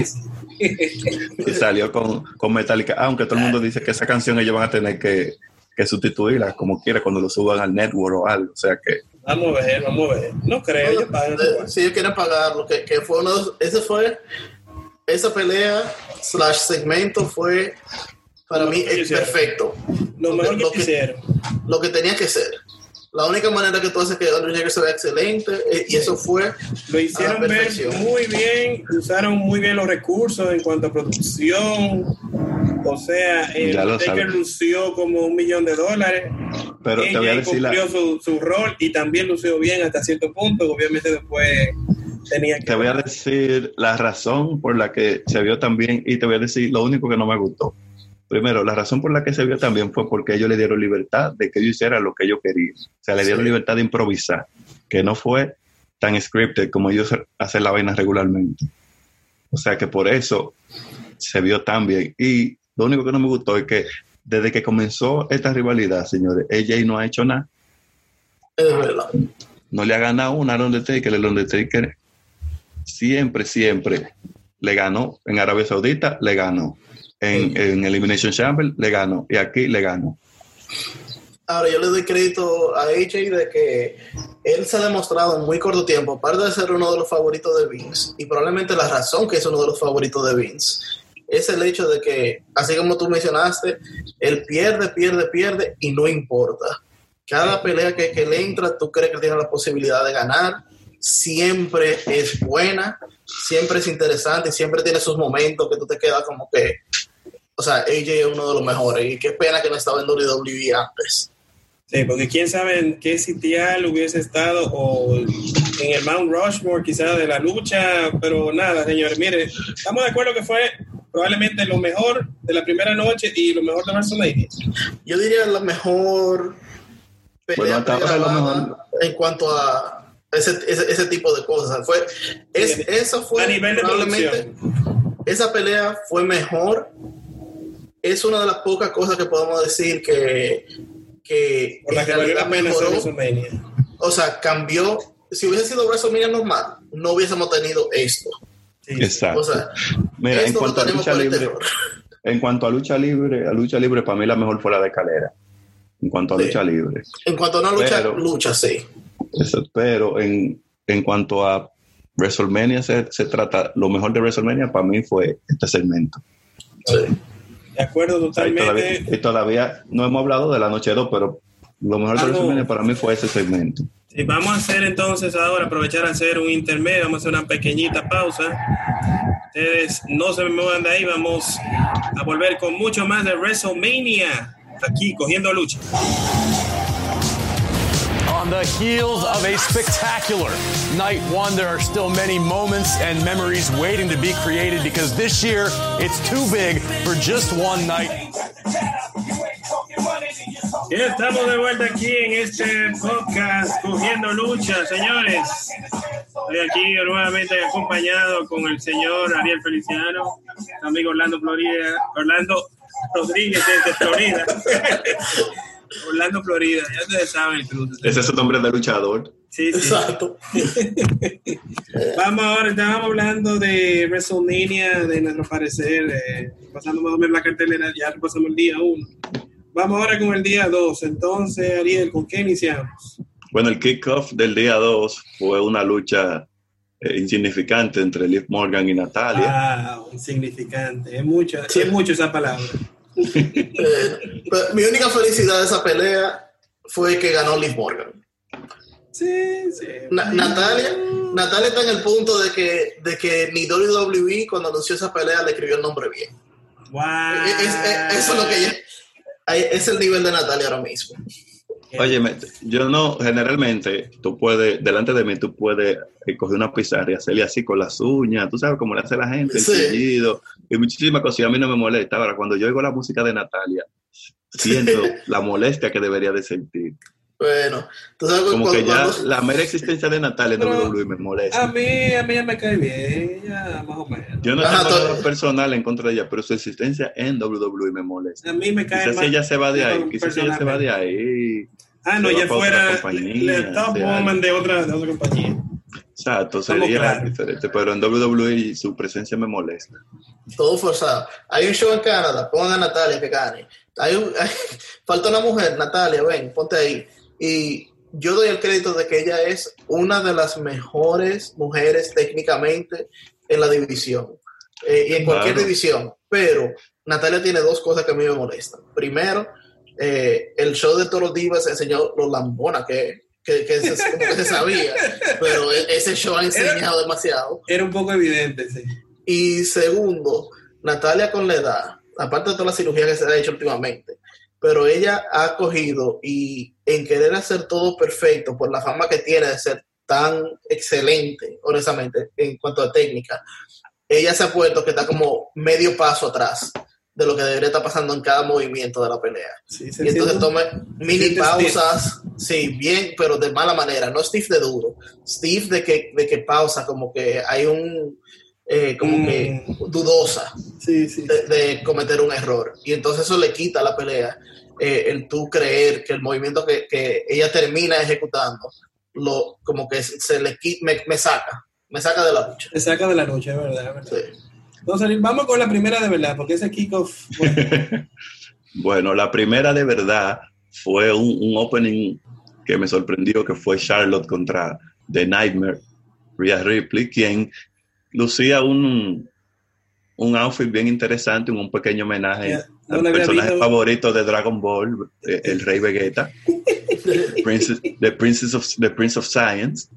y salió con, con Metallica, aunque todo el mundo dice que esa canción ellos van a tener que, que sustituirla como quiera cuando lo suban al network o algo. O sea que Vamos a ver, vamos a ver. No creo, ellos pagan. Eh, Si ellos quieren pagarlo, que, que fue uno ese fue esa pelea slash segmento fue para mí es hicieron. perfecto. Lo mejor que lo que- hicieron. Lo que tenía que ser. La única manera que tú haces que Undertaker se vea excelente eh, y eso fue Lo hicieron ver muy bien, usaron muy bien los recursos en cuanto a producción. O sea, el Taker lució como un millón de dólares. Pero te voy a decir la, cumplió su, su rol y también lució bien hasta cierto punto. Obviamente después tenía que... te voy a decir la razón por la que se vio tan bien y te voy a decir lo único que no me gustó. Primero, la razón por la que se vio tan bien fue porque ellos le dieron libertad de que ellos hicieran lo que ellos querían. O sea, le dieron Sí. libertad de improvisar, que no fue tan scripted como ellos hacen la vaina regularmente. O sea que por eso se vio tan bien. Y lo único que no me gustó es que desde que comenzó esta rivalidad, señores, AJ no ha hecho nada. Es verdad. No le ha ganado una al Undertaker. El Undertaker siempre, siempre le ganó. En Arabia Saudita le ganó. En, en Elimination Chamber le ganó. Y aquí le ganó. Ahora, yo le doy crédito a AJ de que él se ha demostrado en muy corto tiempo, aparte de ser uno de los favoritos de Vince, y probablemente la razón que es uno de los favoritos de Vince, es el hecho de que, así como tú mencionaste, él pierde, pierde, pierde y no importa. Cada pelea que, que le entra, tú crees que tiene la posibilidad de ganar, siempre es buena, siempre es interesante siempre tiene sus momentos que tú te quedas como que, o sea, AJ es uno de los mejores y qué pena que no estaba en WWE antes. Sí, porque quién sabe en qué sitial hubiese estado o en el Mount Rushmore quizás de la lucha, pero nada, señores, mire, estamos de acuerdo que fue probablemente lo mejor de la primera noche y lo mejor de WrestleMania. Yo diría la mejor pelea Bueno, hasta ahora lo mejor. en cuanto a ese, ese, ese tipo de cosas. Fue, es, Sí. esa fue A nivel de probablemente esa pelea fue mejor. Es una de las pocas cosas que podemos decir que, que Por la que valió la pena mejoró. WrestleMania. O sea, cambió. Si hubiese sido WrestleMania normal, no hubiésemos tenido esto. Sí, Exacto. O sea, Mira, en cuanto lo a libre, en cuanto a lucha libre, a lucha libre, para mí la mejor fue la de escalera. En cuanto a Sí. lucha libre. En cuanto a una lucha, Pero- lucha, sí. Eso, pero en, en cuanto a WrestleMania se, se trata, lo mejor de WrestleMania para mí fue este segmento. sí. De acuerdo O sea, y todavía, totalmente. y todavía no hemos hablado de la noche 2, pero lo mejor de Vamos. WrestleMania para mí fue ese segmento. Vamos a hacer entonces ahora, aprovechar a hacer un intermedio, vamos a hacer una pequeñita pausa. Ustedes no se muevan de ahí, vamos a volver con mucho más de WrestleMania, aquí cogiendo lucha. On the heels of a spectacular night one, there are still many moments and memories waiting to be created because this year it's too big for just one night. Estamos de vuelta aquí en este podcast Cogiendo Lucha, señores. Estoy aquí nuevamente acompañado con el señor Ariel Feliciano, su amigo Orlando Florida, Orlando Rodríguez desde Florida. Orlando Florida, ya ustedes saben el cruce. Ese es su nombre de luchador. Sí, sí. Exacto. Vamos ahora, estábamos hablando de WrestleMania, de nuestro parecer, eh, pasando más o menos la cartelera, ya pasamos el día uno. Vamos ahora con el día dos. Entonces, Ariel, ¿con qué iniciamos? Bueno, el kickoff del día 2 fue una lucha eh, insignificante entre Liv Morgan y Natalia. Ah, insignificante. Es mucho, es mucho esa palabra. Eh, pero mi única felicidad de esa pelea fue que ganó Liv Morgan. Sí, sí. Na- Natalia, Natalia está en el punto de que, de que ni WWE cuando anunció esa pelea le escribió el nombre bien. Wow. Es- es- eso es lo que ella- es el nivel de Natalia ahora mismo. Oye, yo no, generalmente, tú puedes, delante de mí, tú puedes eh, coger una pizarra y hacerle así con las uñas, tú sabes cómo le hace la gente, el Sí. chillido, y muchísimas cosas, y a mí no me molesta. Ahora, cuando yo oigo la música de Natalia, siento la molestia que debería de sentir. Bueno, sabes Como cuando- que ya cuando- la mera existencia de Natalia en Pero- WWE me A molesta. mí, a mí ya me cae bien, ya más o menos. Yo no Ajá, tengo nada personal en contra de ella, pero su existencia en WWE me molesta. A mí me cae Quizás más. si ella se va de ahí, quizás si ella se va de ahí. Ah, no, ya fuera la top woman de otra, de otra compañía. Exacto, sería diferente, pero en WWE su presencia me molesta. todo forzado. Hay un show en Canadá, pongan a Natalia que gane. Hay un, hay- falta una mujer, Natalia, ven, ponte ahí. Y yo doy el crédito de que ella es una de las mejores mujeres técnicamente en la división. Eh, y en cualquier Claro. división. Pero Natalia tiene dos cosas que a mí me molestan. Primero, eh, el show de Toro Divas enseñó lo lambona que, que, que se, que se sabía. Pero e- ese show ha enseñado demasiado. Era un poco evidente, sí. Y segundo, Natalia con la edad, aparte de toda la cirugía que se ha hecho últimamente, pero ella ha cogido y en querer hacer todo perfecto por la fama que tiene de ser tan excelente, honestamente, en cuanto a técnica, ella se ha puesto que está como medio paso atrás de lo que debería estar pasando en cada movimiento de la pelea. Sí, Y entonces tome mini pausas, sí, bien, pero de mala manera, no Steve de duro, Steve de que, de que pausa, como que hay un, eh, como Mm. que dudosa Sí, sí. de, de cometer un error. Y entonces eso le quita la pelea eh, el tú creer que el movimiento que, que ella termina ejecutando, lo, como que se le me, me saca, me saca de la lucha. Te saca de la lucha, es verdad. verdad. Sí. Entonces, vamos con la primera de verdad, porque ese kickoff. bueno, Bueno, la primera de verdad fue un, un opening que me sorprendió, que fue Charlotte contra The Nightmare, Rhea Ripley, quien lucía un, un outfit bien interesante, un pequeño homenaje Ya, no había personaje visto. favorito de Dragon Ball, eh, el Rey Vegeta, Princess- the, Princess of, the Prince of Science.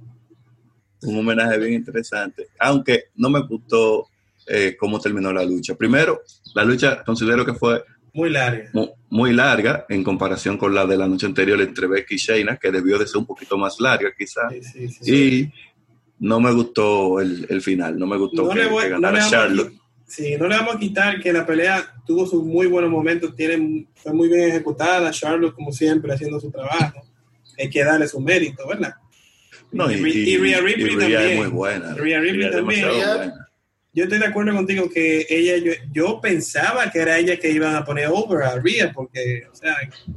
Un homenaje bien interesante, aunque no me gustó eh, cómo terminó la lucha. Primero, la lucha considero que fue muy larga. mu- muy larga en comparación con la de la noche anterior entre Becky y Shayna, que debió de ser un poquito más larga quizás. Sí, sí, sí. Y no me gustó el, el final, no me gustó No que, le voy- que no ganara a Charlotte. Sí, no le vamos a quitar que la pelea tuvo sus muy buenos momentos, tiene, fue muy bien ejecutada, Charlotte como siempre haciendo su trabajo, hay que darle su mérito, ¿verdad? No, y, y, y- y Rhea Ripley y Rhea también. es muy buena. Rhea Ripley también. demasiado Rhea- buena. Yo estoy de acuerdo contigo que ella, yo, yo pensaba que era ella que iban a poner over a Rhea, porque, o sea,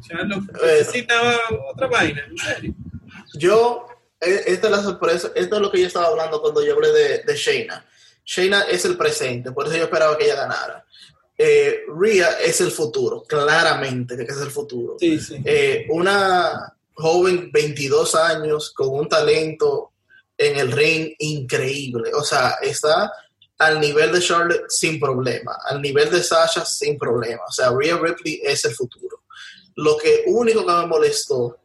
Charlotte necesitaba otra vaina, en serio. Yo, eh, esta es la sorpresa, esto es lo que yo estaba hablando cuando yo hablé de, de Shayna. Shayna es el presente, por eso yo esperaba que ella ganara. Eh, Rhea es el futuro, claramente que es el futuro. Sí, sí. Eh, una joven, 22 años, con un talento en el ring increíble. O sea, está al nivel de Charlotte sin problema, al nivel de Sasha sin problema. O sea, Rhea Ripley es el futuro. Lo que único que me molestó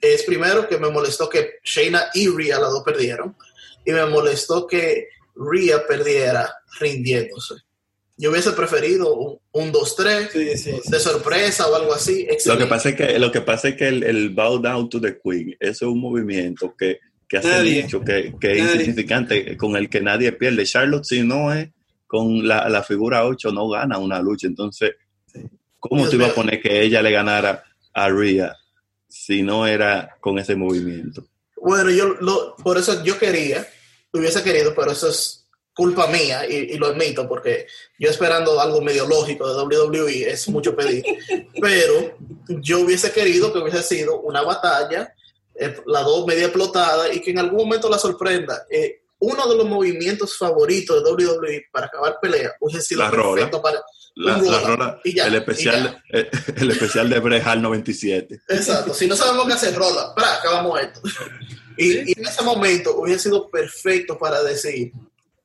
es primero que me molestó que Shayna y Rhea las dos perdieron y me molestó que Rhea perdiera rindiéndose. Yo hubiese preferido un, un 2-3 Sí, sí, sí. de sorpresa o algo así. Lo que pasa es que, lo que, pasa es que el, el bow down to the queen, eso es un movimiento que, que hace Nadie. mucho, que, que es insignificante, con el que nadie pierde. Charlotte, si no es con la, la figura 8, no gana una lucha. Entonces, ¿cómo Dios te iba a poner que ella le ganara a Rhea si no era con ese movimiento? Bueno, yo lo, por eso yo quería, hubiese querido, pero eso es culpa mía y, y lo admito porque yo esperando algo medio lógico de WWE es mucho pedir, pero yo hubiese querido que hubiese sido una batalla, eh, las dos media explotada y que en algún momento la sorprenda. Eh, uno de los movimientos favoritos de WWE para acabar pelea hubiese sido La rola. perfecto para La, la rola. rola- Y ya, el y especial, el, el especial de Bret Hart 97. Exacto, si no sabemos qué hacer, rola, para, acabamos esto. Y, y en ese momento hubiera sido perfecto para decir,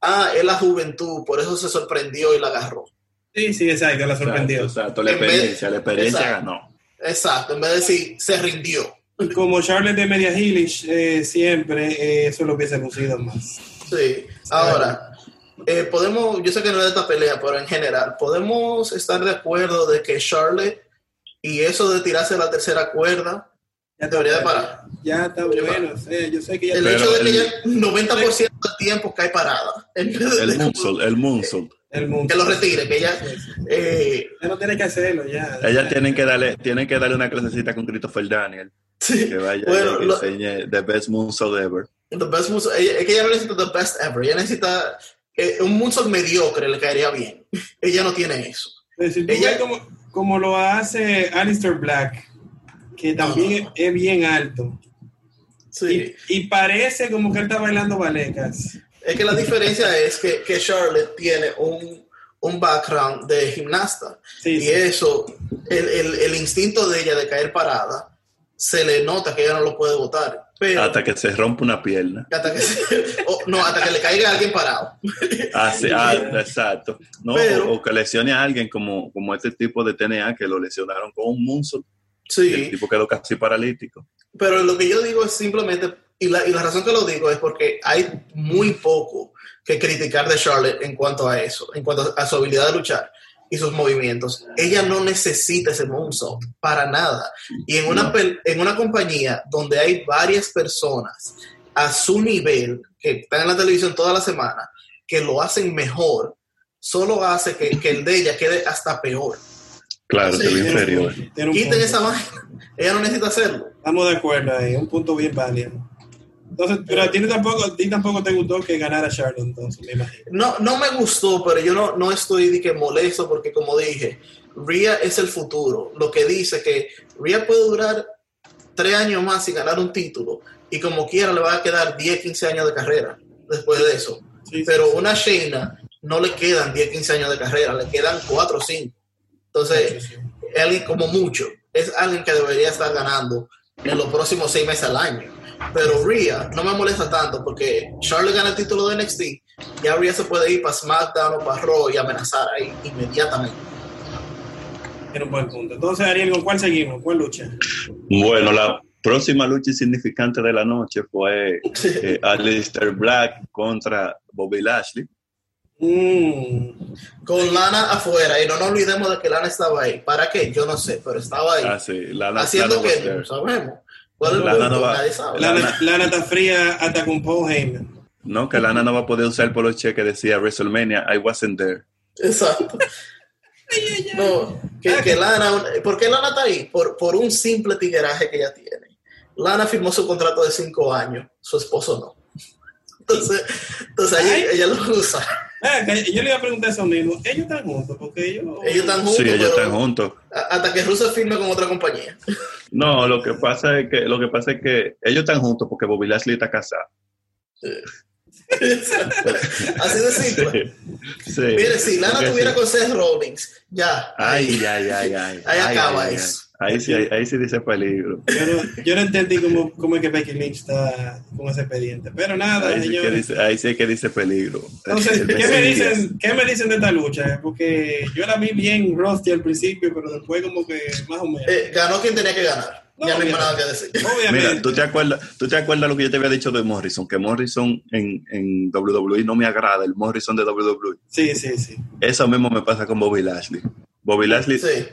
ah, es la juventud, por eso se sorprendió y la agarró. Sí, sí, exacto, la sorprendió. Exacto, exacto. La experiencia, la experiencia Exacto. ganó. Exacto, en vez de decir, se rindió. Y como Charlotte de Media Hillish eh, siempre, eh, eso lo hubiese lucido más. Sí, ahora, eh, podemos, yo sé que no es de esta pelea, pero en general, podemos estar de acuerdo de que Charlotte y eso de tirarse la tercera cuerda Ya está debería de parar. Ya está bueno, o sea, yo sé que ya El hecho de que el- ella 90% del tiempo cae parada. El de- moonsault, el moonsault. el mundo. que lo retire, que ella... Eh, Ya no tiene que hacerlo, ya. Ellas tienen que darle, tienen que darle una clasecita con Christopher Daniel, sí, que vaya Bueno, y que lo- enseñe the best moonsault ever. The best moonsault- es que ella no necesita the best ever, ella necesita eh, un moonsault mediocre, le caería bien. ella no tiene eso. Tú ella- como, como lo hace Alistair Black, que también es, es bien alto. Sí. Y, y parece como que él está bailando balecas. Es que la diferencia es que, que Charlotte tiene un, un background de gimnasta. Sí, y sí. eso, el, el- el instinto de ella de caer parada, se le nota que ella no lo puede votar. Pero Hasta que se rompe una pierna. hasta que se- o- no, hasta que le caiga alguien parado. Ah, sí, ah, exacto. No, Pero- o, o que lesione a alguien como, como este tipo de TNA que lo lesionaron con un moonsault y el Sí, tipo quedó casi paralítico. pero lo que yo digo es simplemente, y la, y la razón que lo digo es porque hay muy poco que criticar de Charlotte en cuanto a eso, en cuanto a su habilidad de luchar y sus movimientos. Ella no necesita ese moonsault para nada. Y en una, No. en una compañía donde hay varias personas a su nivel, que están en la televisión toda la semana, que lo hacen mejor, solo hace que, que el de ella quede hasta peor. Claro, Sí, ve tiene un inferior. Tiene un Quiten punto. esa vaina. Ella no necesita hacerlo. Estamos de acuerdo ahí, un punto bien válido. Entonces, pero a ti tampoco, a ti tampoco te gustó que ganara Charlotte, entonces, me imagino. No, no me gustó, pero yo no, no estoy de que molesto porque como dije, Rhea es el futuro. Lo que dice que Rhea puede durar tres años más sin ganar un título y como quiera le va a quedar 10, 15 años de carrera después de eso. pero una Shayna no le quedan 10, 15 años de carrera, le quedan 4 o 5. Entonces, es alguien como mucho. Es alguien que debería estar ganando en los próximos 6 meses al año. Pero Rhea no me molesta tanto porque Charlotte gana el título de NXT, ya Rhea se puede ir para SmackDown o para Raw y amenazar ahí inmediatamente. Era un buen punto. Entonces, Ariel, ¿con cuál seguimos? ¿Cuál lucha? Bueno, la próxima lucha insignificante de la noche fue eh, Aleister Black contra Bobby Lashley. Mm. Con Lana afuera, y no nos olvidemos de que Lana estaba ahí. ¿Para qué? Yo no sé, pero estaba ahí. Ah, sí, Lana, Haciendo Lana que no sabemos. ¿Cuál es el Lana no va- Nadie sabe. Lana, Lana está fría hasta con Paul Heyman. No, que Lana no va a poder usar por los cheques, decía WrestleMania, I wasn't there. Exacto. No, que, que Lana, ¿por qué Lana está ahí? Por, por un simple tigueraje que ella tiene. Lana firmó su contrato de cinco años, su esposo no. Entonces, entonces ahí ella lo usa. Que yo le iba a preguntar eso mismo. Ellos están juntos, porque ellos. Ellos están juntos, Sí, ellos están juntos. hasta que Russo firme con otra compañía. No, lo que pasa es que lo que pasa es que ellos están juntos porque Bobby Lashley está casado. Así de simple. Sí. sí. Mire, si Lana tuviera sí. con Seth Rollins, ya. Ay, ay, ay, ay. Ahí Ay, acaba ay, eso. Ahí sí, ahí, ahí sí dice peligro. Yo no, yo no entendí cómo, cómo es que Becky Lynch está con ese expediente. Pero nada, Ahí sí, que dice, ahí sí que dice peligro. Entonces, ¿qué me, dicen, ¿qué me dicen de esta lucha? Porque yo la vi bien rusty al principio, pero después como que más o menos. Eh, ganó quien tenía que ganar. No, ya no hay nada que decir. Obviamente. Mira, ¿tú te, acuerdas, ¿tú te acuerdas lo que yo te había dicho de Morrison? Que Morrison en, en WWE no me agrada, el Morrison de WWE. Sí, sí, sí. Eso mismo me pasa con Bobby Lashley. Bobby Lashley Sí.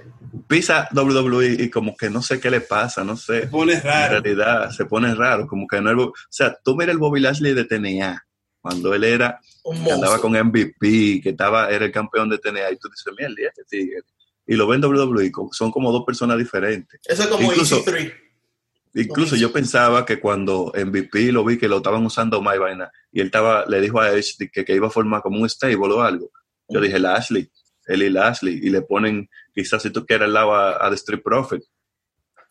Pisa WWE y como que no sé qué le pasa, no sé. Pone En raro. realidad se pone raro, como que no es... O sea, tú mira el Bobby Lashley de TNA, cuando él era, Un que andaba con MVP, que estaba, era el campeón de TNA, y tú dices, mierda, ¿y este tigre. Y lo ven en WWE, son como dos personas diferentes. Eso es como Incluso- EC3. Incluso yo pensaba que cuando MVP lo vi que lo estaban usando más vaina y él estaba, le dijo a Edge que, que iba a formar como un stable o algo. Yo dije Lashley, él y Lashley, y le ponen, quizás si tú quieres al lado a, a The Street Profit.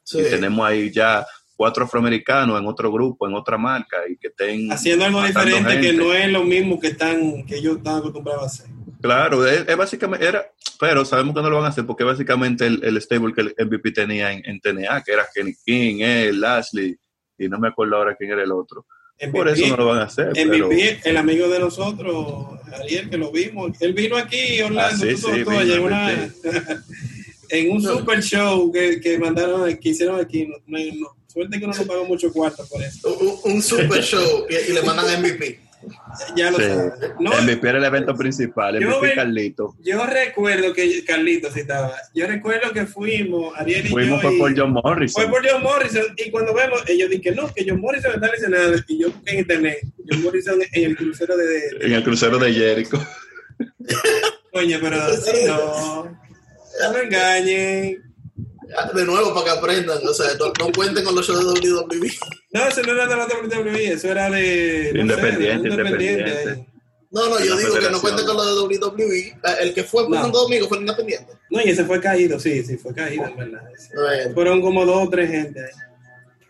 Sí. Y tenemos ahí ya cuatro afroamericanos en otro grupo, en otra marca, y que estén Haciendo algo diferente que no es lo mismo que están que ellos están acostumbrados a hacer. Claro, es, es básicamente, era, pero sabemos que no lo van a hacer porque básicamente el, el stable que el MVP tenía en, en TNA, que era Kenny King, él, Lashley, y no me acuerdo ahora quién era el otro. Por eso no lo van a hacer. pero- el amigo de nosotros, Ariel, que lo vimos, él vino aquí, Orlando, Ah, sí, sí, vino, en, una- en un super show que, que mandaron, que hicieron aquí. No, no- no- suerte que no nos pagó mucho cuarto por eso. Un, un super show y, y le mandan MVP. Ya lo Sí. sabes. No, MVP era el evento principal, Yo MVP ven- Carlito. yo recuerdo que Carlitos sí estaba. Yo recuerdo que fuimos, Ariel y Fuimos yo. fue y- por John Morrison. Fue por John Morrison. Y cuando vemos, ellos dicen que no, que John Morrison está lesionado. Y yo busqué en internet, John Morrison en el crucero de. de- En el crucero de Jericho. Coño, pero no. No me engañen. De nuevo, para que aprendan. O sea, no, no cuenten con los shows de WWE. No, eso no era de la WWE, eso era de. no sé, Independiente, de. No, no, yo digo que no cuenten con lo de WWE. El que fue No. Santo Domingo fue el independiente. No, y ese fue caído, sí, sí, fue caído, en verdad. Fueron como dos o tres gente ahí.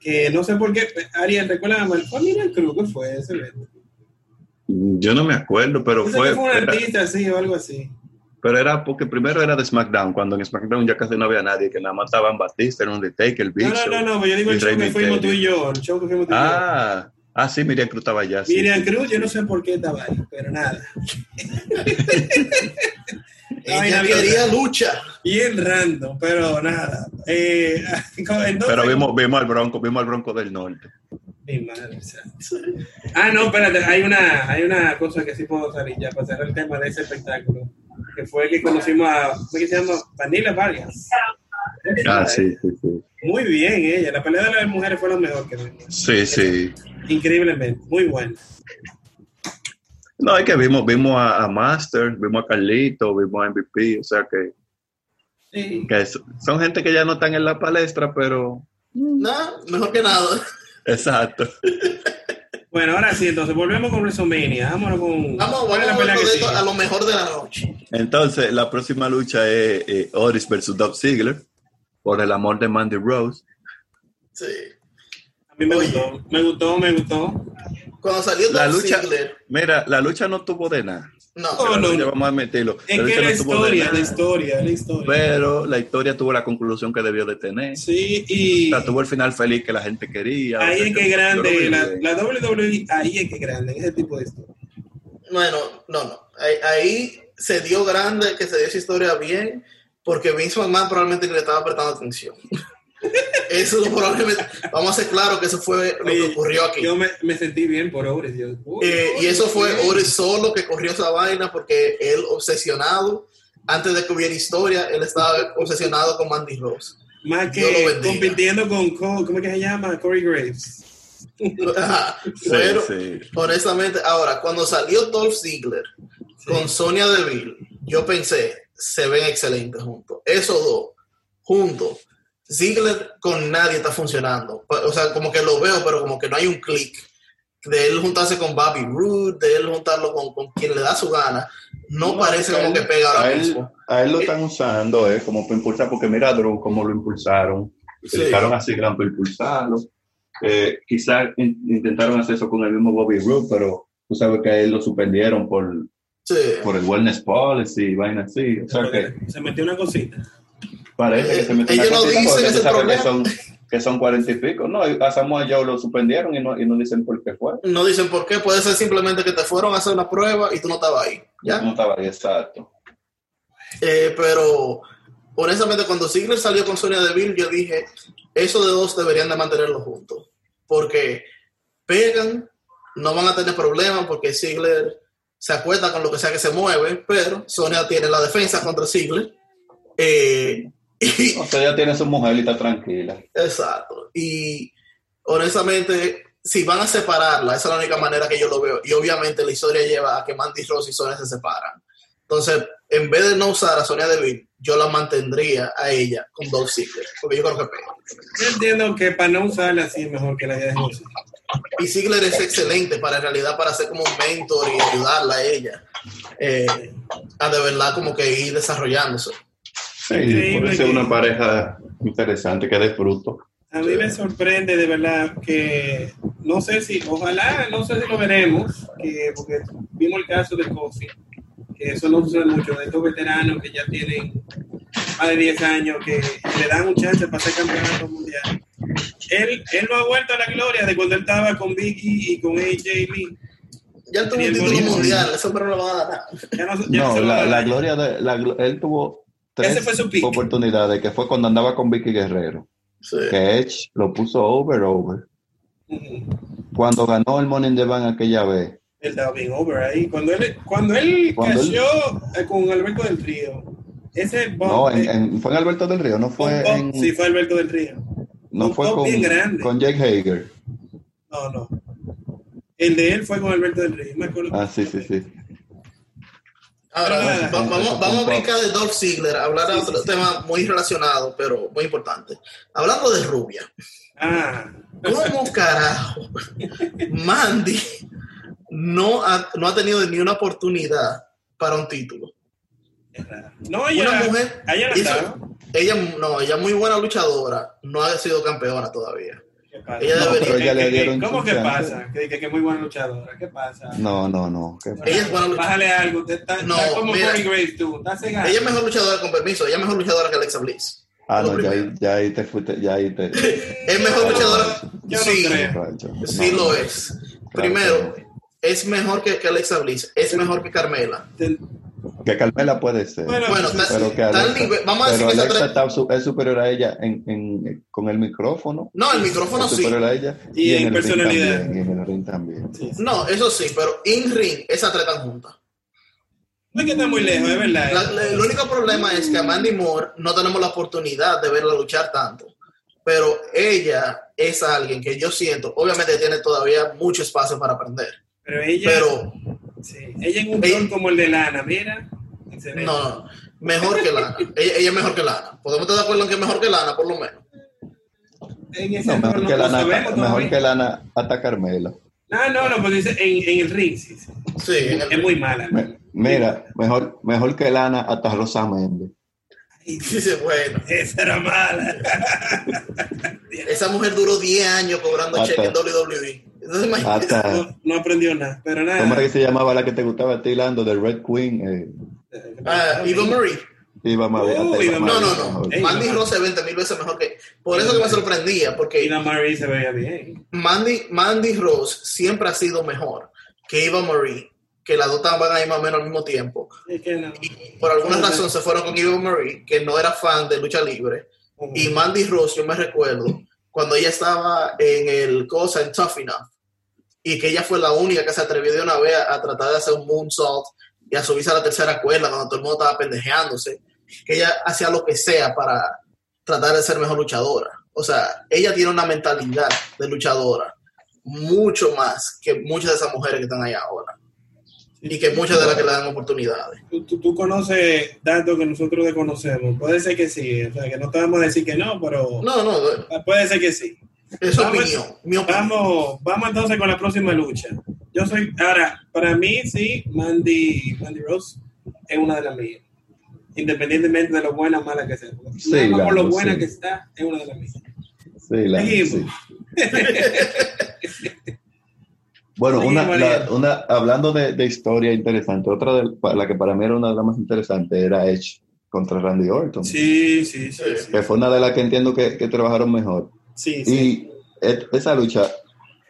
Que no sé por qué. Ariel, recuerda, fue Miriam Cruz, ¿qué fue ese evento? Yo no me acuerdo, pero fue. que fue un era- artista así o algo así. Pero era porque primero era de SmackDown, cuando en SmackDown ya casi no había nadie, que nada más estaban Batista, el Undertaker, el Big No, no, Show, no, no, pero yo digo el show Rey que fuimos tú y yo, el show que fuimos tú y yo. Ah, ah, sí, Miriam Cruz estaba allá. sí. Miriam Cruz, yo no sé por qué estaba ahí, pero nada. ella quería lucha. Bien random, pero nada. Eh, entonces, Pero vimos, vimos al Bronco, vimos al Bronco del Norte. Mi madre santa. Ah, no, espérate, hay una, hay una cosa que sí puedo salir ya para cerrar el tema de ese espectáculo, que fue que conocimos a, ¿cómo se llama? Vanilla Vargas. Ah, sí, sí, sí. Muy bien ella, la pelea de las mujeres fue lo mejor que vimos. Sí, sí. Increíblemente, muy buena. No, es que vimos, vimos a, a Master, vimos a Carlito, vimos a MVP, o sea que, Sí. que son gente que ya no están en la palestra, pero Nada, mejor que nada. Exacto. Bueno, ahora sí, entonces volvemos con WrestleMania. Vámonos con. Vamos, ¿cuál es la vamos a, pelea que a lo mejor de la noche. Entonces, la próxima lucha es eh, Oris versus Dolph Ziggler por el amor de Mandy Rose. Sí. A mí me gustó, me gustó, me gustó. Cuando salió La Dolph lucha, Ziggler, mira, la lucha no tuvo de nada. No, No, no, lucha, no. Vamos a admitirlo. Es que la no historia, la historia, la historia. Pero la historia tuvo la conclusión que debió de tener. Sí, y O sea, tuvo el final feliz que la gente quería. ahí es que grande, la, la WWE, ahí es que grande, ese tipo de historia. bueno, no, no. Ahí, ahí se dio grande, que se dio esa historia bien, porque Vince McMahon probablemente le estaba prestando atención. Eso lo probablemente, vamos a ser claros que eso fue lo que ocurrió aquí. Yo me, me sentí bien por Ores. Yo, Eh, y eso fue bien. Ores solo que corrió esa vaina porque él obsesionado, antes de que hubiera historia, él estaba obsesionado con Mandy Rose. Más que compitiendo con, Co- ¿cómo es que se llama? Corey Graves. Ajá. Pero, sí. honestamente, ahora, cuando salió Dolph Ziggler con Sonia Deville, yo pensé, se ven excelentes juntos. Esos dos, juntos. Ziggler con nadie está funcionando. O sea, como que lo veo, pero como que no hay un clic. De él juntarse con Bobby Roode, de él juntarlo con, con quien le da su gana, no, parece como que pega ahora a él, mismo. a él lo están usando eh, como para impulsar, porque mira a Drew cómo lo impulsaron. Sí. Utilizaron así gran para impulsarlo. Eh, quizás in- intentaron hacer eso con el mismo Bobby Roode, pero tú sabes que a él lo suspendieron por, Sí. por el wellness policy y vaina así. O sea que Se metió una cosita. Parece que se metió no dicen ese que son, que son cuarenta y pico. No, a Samuel Joe lo suspendieron y no, y no dicen por qué fue. No dicen por qué, puede ser simplemente que te fueron a hacer una prueba y tú no estabas ahí. ¿ya? No estaba ahí, exacto. Eh, pero honestamente cuando Ziggler salió con Sonia Deville, yo dije, esos de dos deberían de mantenerlos juntos. Porque pegan, no van a tener problemas porque Ziggler se acuerda con lo que sea que se mueve, pero Sonia tiene la defensa contra Ziggler. Eh, y, O sea, ella tiene su mujer y está tranquila. Exacto. Y honestamente, si van a separarla, esa es la única manera que yo lo veo. Y obviamente la historia lleva a que Mandy Rose y Sonia se separan. Entonces, en vez de no usar a Sonia Deville, yo la mantendría a ella con Dolph Ziggler, porque yo creo que pega. Yo entiendo que para no usarla así es mejor que la de José. Y Ziggler es excelente para en realidad para ser como un mentor y ayudarla a ella eh, a de verdad como que ir desarrollándose. Sí, Increíble puede ser que- una pareja interesante que dé fruto. A mí me sorprende de verdad que no sé si, ojalá, no sé si lo veremos, que, porque vimos el caso de Kofi, que eso no sucede mucho, de estos veteranos que ya tienen más de 10 años, que le dan un chance para ser campeonato mundial. Él, él no ha vuelto a la gloria de cuando él estaba con Biggie y con AJ Lee. Ya él tuvo un el título mundial, eso pero no lo va a dar. Ya no, ya No, se lo la, gloria de. La, él tuvo Ese tres fue su pick. oportunidades, que fue cuando andaba con Vicky Guerrero. Sí. Que Edge lo puso over, over. Ujú. Cuando ganó el Money in the Bank aquella vez. Él estaba bien over ahí. Cuando él, cuando él Cuando él- cayó eh, con Alberto del Río, ese No, en, en- fue en Alberto del Río, no fue en. sí, fue Alberto del Río. no un fue con, con Jake Hager. No, no. El de él fue con Alberto del Río. Me acuerdo. Ah, sí, sí, sí. Ahora, vamos, a brincar de Dolph Ziggler, a hablar de otro tema muy relacionado, pero muy importante. Hablando de rubia, Ah, ¿cómo carajo Mandy no ha, no ha tenido ni una oportunidad para un título? No, ella, Una mujer ella no hizo- ella, no, ella es muy buena luchadora, no ha sido campeona todavía. ¿Qué pasa? Ella No, debería- pero ella le ¿Qué- qué- dieron ¿Cómo que pasa? Que, que, que es muy buena luchadora. ¿Qué pasa? No, no, no. ¿qué pasa? Ella es buena luchadora. Bájale algo. Usted está, No, está como mira. Corey Graves tú. Estás cegado. Ella es mejor luchadora, con permiso, ella es mejor luchadora que Alexa Bliss. Ah, no, ya, ya ahí te fuiste, ya ahí te. Es mejor luchadora. Yo no sí, creo. Rancho. sí No, lo no. es. Claro Primero, es mejor que, que Alexa Bliss, es mejor que Carmela. Que Carmela puede ser. Bueno, Bueno, pero que Alexa, nivel- vamos a decir pero que esa Alexa está su- es superior a ella en, en- con el micrófono. No, el micrófono es sí. superior a ella. Y en el ring personalidad. también, y en el ring también. sí, sí. No, eso sí, pero in ring, esas tres están juntas. No es que está muy lejos, es verdad. La- la- el único problema es que a Mandy Moore no tenemos la oportunidad de verla luchar tanto. Pero ella es alguien que yo siento, obviamente tiene todavía mucho espacio para aprender. Pero ella, Pero sí, ella en un Ella- rol como el de Lana, mira. No, no, no, mejor que Lana. ella, ella es mejor que Lana. Podemos estar de acuerdo en que es mejor que Lana, por lo menos. En ese No, mejor que Lana, mejor que Lana hasta Carmela. No, no, no, pero dice en, en el ring, sí. sí. Sí, en el- Es muy mala. Me- Mira, mejor, mejor que Lana hasta Rosa Méndez. Dice, bueno, Esa era mala. esa mujer duró 10 años cobrando Hasta- cheque en WWE. Entonces, imagínate. Hasta, No, no aprendió nada, pero ¿cómo nada. era que se llamaba la que te gustaba a ti, Lando, de Red Queen? Eh, Ah. Iba. Uh, Eva Eva No, no, no. Mandy no. Rose es 20 mil veces mejor que. Por eso que me sorprendía, porque se veía bien. Mandy, Mandy Rose siempre ha sido mejor que Eva Marie, que las dos estaban ahí más o menos al mismo tiempo. Es que no. Y por alguna razón se fueron con Eva Marie, que no era fan de lucha libre. Y Mandy Rose, yo me recuerdo, cuando ella estaba en el cosa en Tough Enough, y que ella fue la única que se atrevió de una vez a, a tratar de hacer un moonsault y a subirse a la tercera cuerda cuando todo el mundo estaba pendejeándose, que ella hacía lo que sea para tratar de ser mejor luchadora. O sea, ella tiene una mentalidad de luchadora mucho más que muchas de esas mujeres que están ahí ahora. Y que muchas de las que le dan oportunidades. Tú, tú- tú conoces datos que nosotros desconocemos. Puede ser que sí. O sea, que no te vamos a decir que no, pero No, no, puede ser que sí. Es Vamos- opinión. Mi opinión. Vamos, vamos entonces con la próxima lucha. Yo soy, ahora, para mí sí, Mandy, Mandy Rose es una de las mías. Independientemente de lo buena o mala que sea. Sí, Nada por lo claro, buena sí. que está, es una de las mías. Sí, la- Seguimos. sí. Bueno, una, la- una, hablando de, de historia interesante, otra de la que para mí era una de las más interesantes era Edge contra Randy Orton, Sí, sí, sí. Sí, que fue una de las que entiendo que, que trabajaron mejor. Sí. sí. Y esa lucha,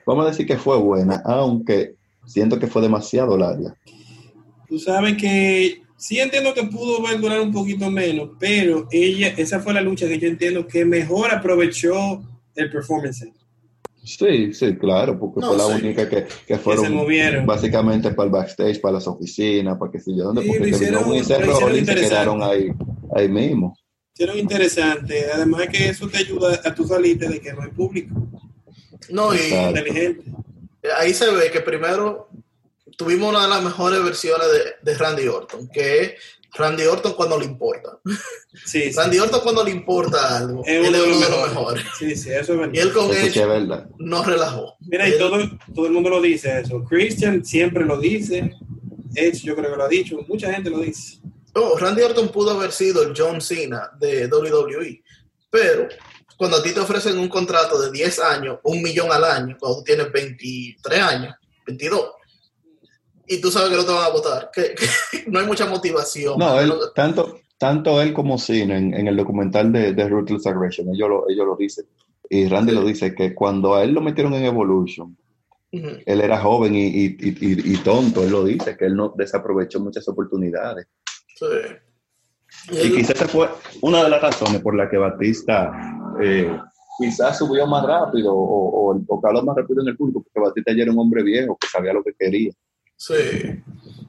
vamos a decir que fue buena, aunque siento que fue demasiado larga. Tú sabes que sí entiendo que pudo haber durado un poquito menos, pero ella, esa fue la lucha que yo entiendo que mejor aprovechó el performance. center. Sí, sí, claro, porque No, fue la sí. única que, que fueron se movieron. básicamente para el backstage, para las oficinas, para que sé yo dónde, Sí, porque hicieron- y lo hicieron Rollins se quedaron ahí, ahí mismo. Hicieron interesante, además que eso te ayuda a tu salirte de que no hay público. No, y. Inteligente. ahí se ve que primero tuvimos una de las mejores versiones de, de Randy Orton, que es Randy Orton cuando le importa. Sí, sí. Randy Orton cuando le importa algo, Es él uno es de uno los de los mejores. Sí, sí, eso es verdad. Y él con Eso no relajó. Mira, y todo, todo el mundo lo dice eso. Christian siempre lo dice. Edge yo creo que lo ha dicho. Mucha gente lo dice. Oh, Randy Orton pudo haber sido el John Cena de WWE, pero cuando a ti te ofrecen un contrato de 10 años, un millón al año, cuando tú tienes 23 años, 22, y tú sabes que no te van a votar, que, que no hay mucha motivación. No, él, No- tanto, tanto él como Cena en, en el documental de, de Ruthless Aggression, ellos lo, ellos lo dicen. Y Randy lo dice, que cuando a él lo metieron en Evolution, él era joven y, y, y, y- y tonto, él lo dice, que él no desaprovechó muchas oportunidades. Sí. Y quizás esa fue una de las razones por la que Batista eh, quizás subió más rápido o, o, o caló más rápido en el público, porque Batista ya era un hombre viejo que sabía lo que quería. Sí.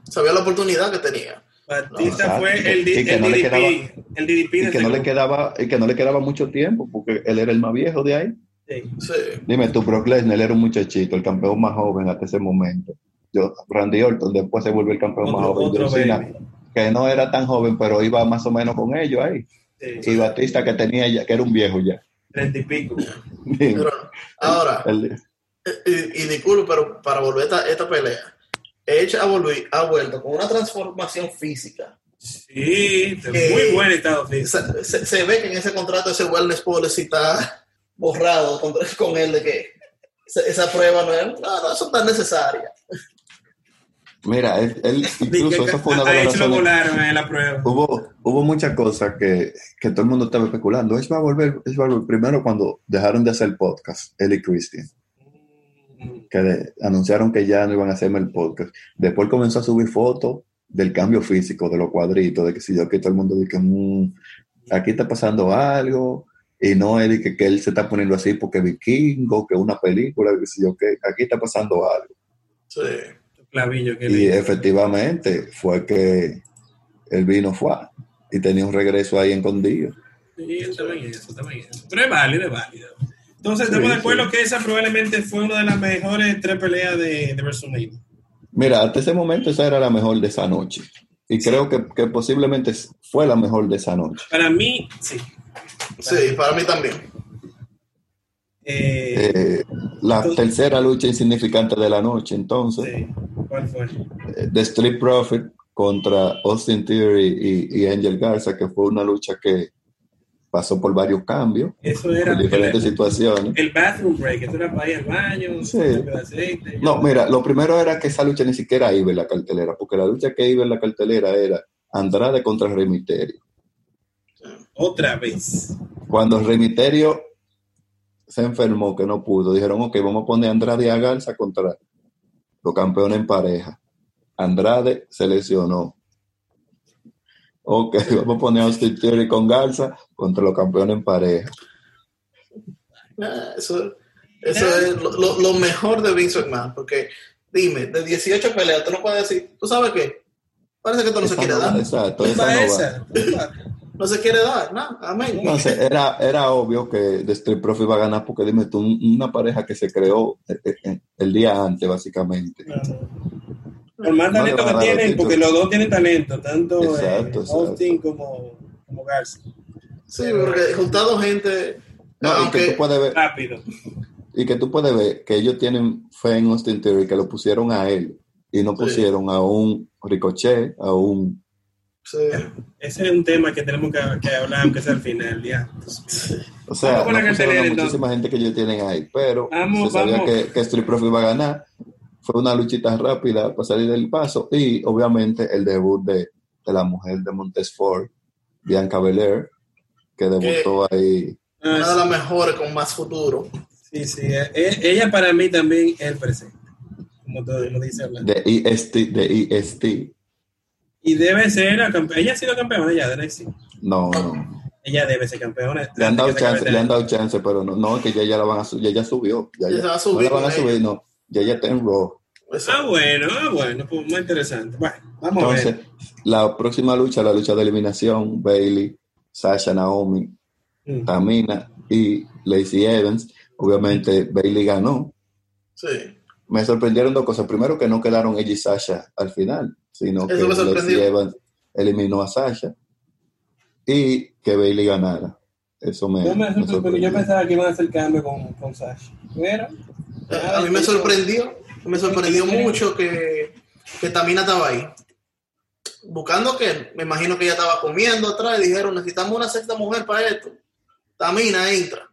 Sabía la oportunidad que tenía. Batista fue el, di- Y que el no le DDP. quedaba- el DDP Y que no le quedaba, y que no le quedaba mucho tiempo, porque él era el más viejo de ahí. Sí. Sí. Dime tú, Brock Lesnar era un muchachito, el campeón más joven hasta ese momento. Yo, Randy Orton después se vuelve el campeón más joven. otro John Cena. Que no era tan joven, pero iba más o menos con ellos ahí. Sí. Y Batista que tenía ya, que era un viejo ya. Treinta y pico. Pero ahora, El- y, y disculpe, pero para volver a esta, esta pelea, Edge ha, volvi- ha vuelto con una transformación física. Sí, Que- muy buen estado físico. Se, ve que en ese contrato ese wellness policy está borrado con, con él de que esa, esa prueba no es, no, no, tan necesaria. Mira, él, él incluso eso fue una de las razones. la prueba. Hubo, hubo muchas cosas que, que todo el mundo estaba especulando. Edge va a volver, Edge va a volver. Primero cuando dejaron de hacer podcast, él y Christian. que de- anunciaron que ya no iban a hacerme el podcast. Después comenzó a subir fotos del cambio físico, de los cuadritos, de que si yo que todo el mundo dice que "Mm, aquí está pasando algo, y no es de que, que él se está poniendo así porque vikingo, que una película, que si yo que aquí está pasando algo. Sí. Clavillo que Y le- efectivamente fue que el vino fue y tenía un regreso ahí escondido. Sí, también eso, también eso. Pero es válido, es válido. Entonces, Sí, estamos de acuerdo sí. que esa probablemente fue una de las mejores tres peleas de, de WrestleMania. Mira, hasta ese momento esa era la mejor de esa noche. Y creo que, que posiblemente fue la mejor de esa noche. Para mí, sí. Sí, para mí también. Eh, Eh, la tercera lucha insignificante de la noche, entonces, sí. ¿Cuál fue? eh, The Street Profit contra Austin Theory y, y Angel Garza, que fue una lucha que pasó por varios cambios, Eso era diferentes el, situaciones. el bathroom break. Eso era para ir al baño, Sí. aceite. No, mira, lo primero era que esa lucha ni siquiera iba en la cartelera, porque la lucha que iba en la cartelera era Andrade contra Rey Misterio. Otra vez. Cuando Rey Misterio se enfermó, que no pudo, dijeron, ok, vamos a poner a Andrade a Garza contra los campeones en pareja. Andrade se lesionó. Ok, vamos a poner a Austin Theory con Garza contra los campeones en pareja. Ah, Eso, eso es lo, lo- lo mejor de Vince McMahon, porque dime, de 18 peleas, tú no puedes decir, ¿tú sabes qué? Parece que esto no se Esa quiere no va, dar. Exacto, ¿Qué esa va no va. esa? No se quiere dar, nada, amén. Entonces, era, era obvio que The Street Profit iba a ganar porque dime tú, un- una pareja que se creó eh, eh, el día antes, básicamente. Por más No le talento que tienen, porque los dos tienen talento, tanto Exacto, eh, exacto. Austin como, como Garza. Sí, porque juntado gente, No, y que aunque tú puedes ver, Rápido. y que tú puedes ver que ellos tienen fe en Austin Theory, que lo pusieron a él y no Sí. pusieron a un Ricochet, a un sí, Ese es un tema que tenemos que, que hablar, aunque sea al final, ya. o sea, no a entonces. muchísima gente que ellos tienen ahí, pero Vamos, se sabía vamos. que, que Street Profit iba a ganar. Fue una luchita rápida para salir del paso y obviamente el debut de, de la mujer de Montesfort, Bianca Belair, que debutó ahí. Ah, una de las mejores con más futuro. sí, sí. eh, eh, Ella para mí también es el presente, como todo lo dice Orlando. de EST, de EST. Y debe ser la campeona. Ella ha sido campeona ya de NXT. No, no. Ella debe ser campeona. Le han dado chance, le han dado chance, pero no, no, que ya, ya la van a subir, ya, ya subió. Ya, Ya ya. se va a no subir la van a subir, ella. no. Ya ya está en Raw. Ah, bueno, ah, bueno, pues muy interesante. Bueno, vamos a Entonces, ver. la próxima lucha, la lucha de eliminación, Bailey, Sasha Naomi, Mm. Tamina y Lacey Evans. Obviamente, Bailey ganó. Sí. Me sorprendieron dos cosas. Primero, que no quedaron ella y Sasha al final, sino Eso que sorprendió. Evans eliminó a Sasha y que Bailey ganara. Eso me, Yo, me sorprendió. yo pensaba que iban a hacer cambio con, con Sasha. Pero, A mí me sorprendió, me sorprendió mucho que, que Tamina estaba ahí. Buscando que, me imagino que ella estaba comiendo atrás y dijeron, necesitamos una sexta mujer para esto. Tamina entra.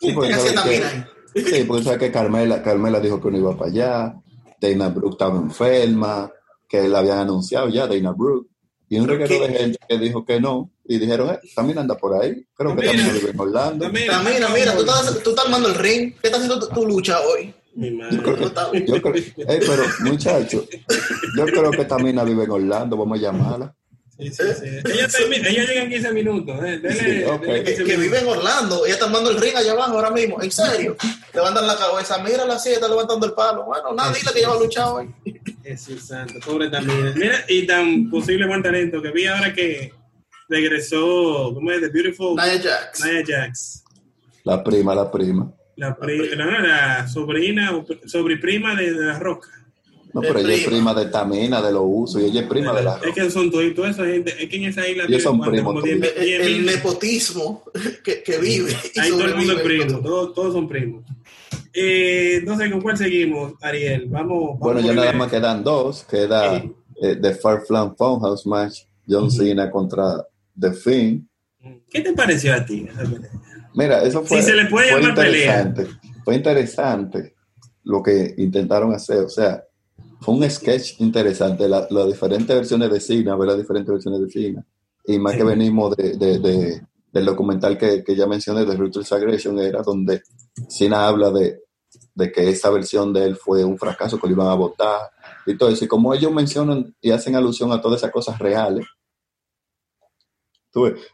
Sí, ¿Qué hacía Tamina ahí? Sí, porque sabe que Carmela, Carmela dijo que no iba para allá, Dana Brooke estaba enferma, que la habían anunciado ya, Dana Brooke, y un ¿Pero reguero de gente que dijo que no, y dijeron, eh, también anda por ahí, creo que también vive en Orlando. Tamina, Tamina, mira, tú estás, tú estás armando el ring. ¿Qué estás haciendo tu, tu lucha hoy? Mi Yo creo que, yo creo, eh, pero muchacho, yo creo que Tamina vive en Orlando, vamos a llamarla. Sí, sí, sí. Ella, termina- ella llega en 15 minutos. Eh. Dele, Sí, ok. dele Que, 15 que vive en Orlando. Ella está armando el ring allá abajo ahora mismo. En serio. Levantan la cabeza. Mira la silla, está levantando el palo. Bueno, nada, dile que ella va a luchar hoy. Jesús santo, pobre Tamina. Mira, y tan posible buen talento que vi ahora que regresó, ¿cómo es? The Beautiful Nia Jax. Nia Jax. La prima, la prima. La, pri- no, no, la sobrina sobreprima de, de la roca. No, pero ella es prima. prima de Tamina, de los usos, y ella es prima de la Es que son todos, toda esa gente, es que en esa isla Ellos son primos, Como todos. 10 El, el- el 10.000. nepotismo que, que vive. y Ahí todo el mundo es primo, todos, todos son primos. Eh, no sé con cuál seguimos, Ariel. Vamos. Bueno, vamos ya a nada más quedan dos. Queda Sí. eh, The Far Flan Funhouse Match, John Cena contra The Fiend. ¿Qué te pareció a ti? pelea? Mira, eso fue, Si se le puede fue llamar pelea. interesante. Fue interesante lo que intentaron hacer. O sea, fue un sketch interesante. la- Las diferentes versiones de Cena, ver las diferentes versiones de Cena. Y más Sí. que venimos de, de- de- del documental que, que ya mencioné, de Ruthless Aggression, era donde Cena habla de, de que esa versión de él fue un fracaso, que lo iban a votar y todo eso. Y como ellos mencionan y hacen alusión a todas esas cosas reales,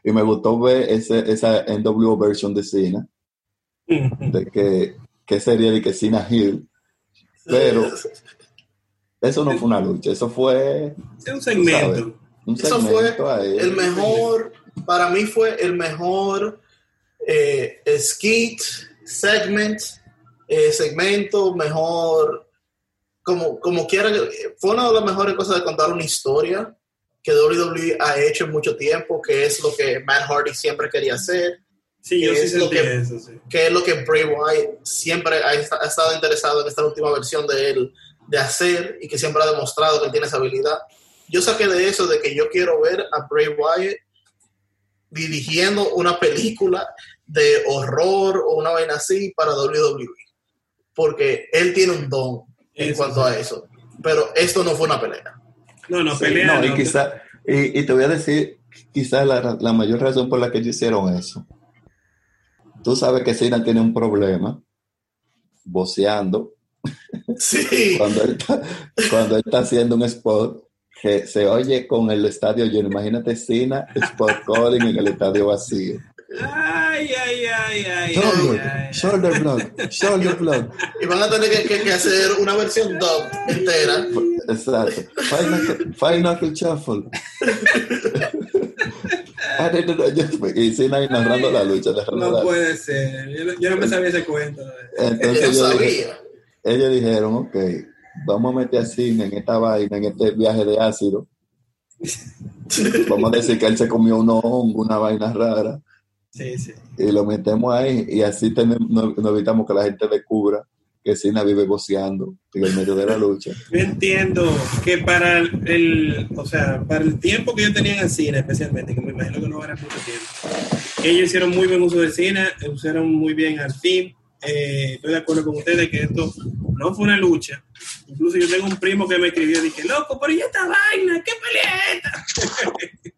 y me gustó ver ese, esa NWO version de Cena, de que, que sería de que Cena Hill, pero eso no fue una lucha, eso fue Es un segmento. un Eso fue segmento ahí. el mejor, para mí fue el mejor eh, skit, segment, eh, segmento, mejor, como, como quiera, fue una de las mejores cosas de contar una historia que WWE ha hecho en mucho tiempo, que es lo que Matt Hardy siempre quería hacer. Sí, que yo sí es lo sentí que, eso, sí. que es lo que Bray Wyatt siempre ha estado interesado en esta última versión de él de hacer y que siempre ha demostrado que tiene esa habilidad. Yo saqué de eso de que yo quiero ver a Bray Wyatt dirigiendo una película de horror o una vaina así para WWE. Porque él tiene un don en Eso cuanto sí. a eso. Pero esto no fue una pelea. No, no, Sí, pelea. no, y no. quizá, y, y te voy a decir, quizás la, la mayor razón por la que ellos hicieron eso. Tú sabes que Cena tiene un problema voceando Sí. cuando él, está, cuando él está haciendo un spot que se oye con el estadio lleno. Imagínate Cena spot calling en el estadio vacío. Ay, ay, ay, ay. Shoulder, ay, ay. shoulder block, shoulder block. Y van a tener que, que- que hacer una versión dub entera. Exacto. Five knuckle shuffle. Ah, y Cena ahí narrando la lucha. narrando No la- puede ser. Yo no, yo no me sabía ese cuento. Entonces Yo yo dije- sabía. Ellos dijeron, ok, vamos a meter a Cena en esta vaina, en este viaje de ácido. Vamos a decir que él se comió unos hongos, una vaina rara, Sí, sí. y lo metemos ahí, y así tenemos, no, no evitamos que la gente descubra que Cena vive goceando en el medio de la lucha. Yo entiendo que para el, o sea, para el tiempo que yo tenía en el cine, especialmente, que me imagino que no era mucho tiempo, ellos hicieron muy buen uso del cine, usaron muy bien al fin. Eh, estoy de acuerdo con ustedes que esto no fue una lucha. Incluso yo tengo un primo que me escribió y dije, loco, pero ¿y esta vaina? ¿Qué pelea es esta?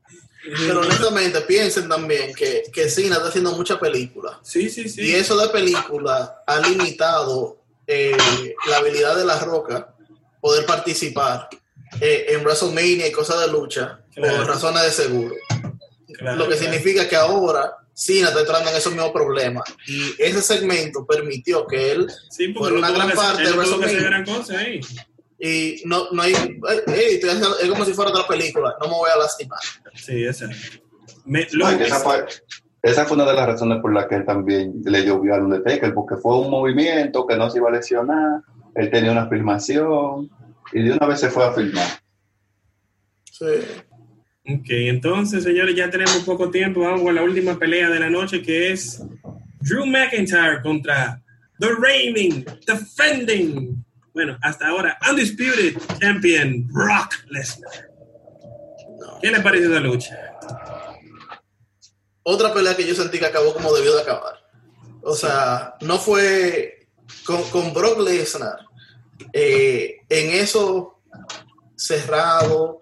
Pero honestamente, piensen también que, que Cena está haciendo muchas películas. Sí, sí, sí. Y eso de película ha limitado eh, la habilidad de La Roca poder participar eh, en WrestleMania y cosas de lucha Claro. por razones de seguro. Claro, Lo que claro. significa que ahora Cena está entrando en esos mismos problemas. Y ese segmento permitió que él Sí, no una gran que- parte él de no que hacer gran cosa ahí. Y no, no hay. estoy haciendo- es como si fuera otra película. No me voy a lastimar. Sí. Me, No, lo- que esa, fue, esa fue una de las razones por las que él también le llovió al Undertaker, porque fue un movimiento que no se iba a lesionar, él tenía una filmación y de una vez se fue a filmar. Sí. Ok, entonces, señores, ya tenemos poco tiempo. Vamos a la última pelea de la noche, que es Drew McIntyre contra The Reigning, Defending, bueno, hasta ahora, Undisputed Champion Brock Lesnar. ¿Qué le pareció esa lucha? otra pelea que yo sentí que acabó como debió de acabar. O sea, no fue con, con Brock Lesnar eh, en eso cerrado,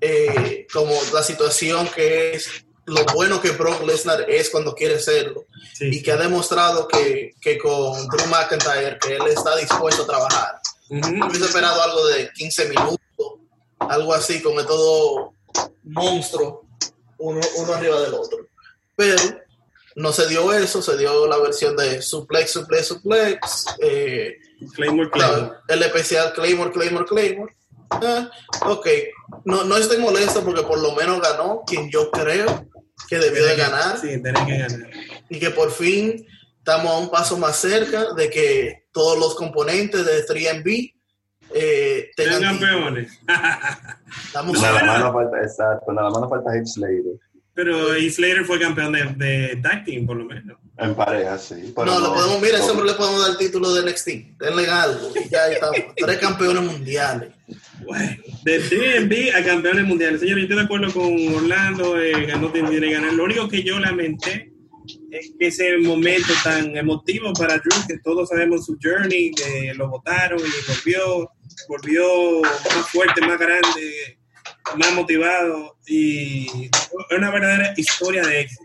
eh, como la situación que es lo bueno que Brock Lesnar es cuando quiere serlo y que ha demostrado que, que con Drew McIntyre que él está dispuesto a trabajar. Hubiese esperado algo de 15 minutos, algo así, con todo monstruo, uno, uno arriba del otro. Pero no se dio eso, se dio la versión de suplex, suplex, suplex, eh, Claymore, Claymore. el especial Claymore, Claymore, Claymore. Ah, ok, no, no estoy molesto porque por lo menos ganó quien yo creo que debió de ganar Sí, que ganar. y que por fin estamos a un paso más cerca de que todos los componentes de 3MB eh, tengan campeones. Estamos Nada más nos falta, exacto, nada más nos falta Heath Slater. Pero Heath Slater fue campeón de, de tag team, por lo menos. En pareja, sí. pero No, le podemos, mira, no- hombre le podemos dar el título de NXT. Denle algo. Y ya estamos. Tres campeones mundiales. Bueno, de DMV a campeones mundiales. Señor, yo estoy de acuerdo con Orlando, eh, ganó tiene que ganar. Lo único que yo lamenté es que ese momento tan emotivo para Drew, que todos sabemos su journey, que lo votaron y volvió, volvió más fuerte, más grande, más motivado y es una verdadera historia de éxito.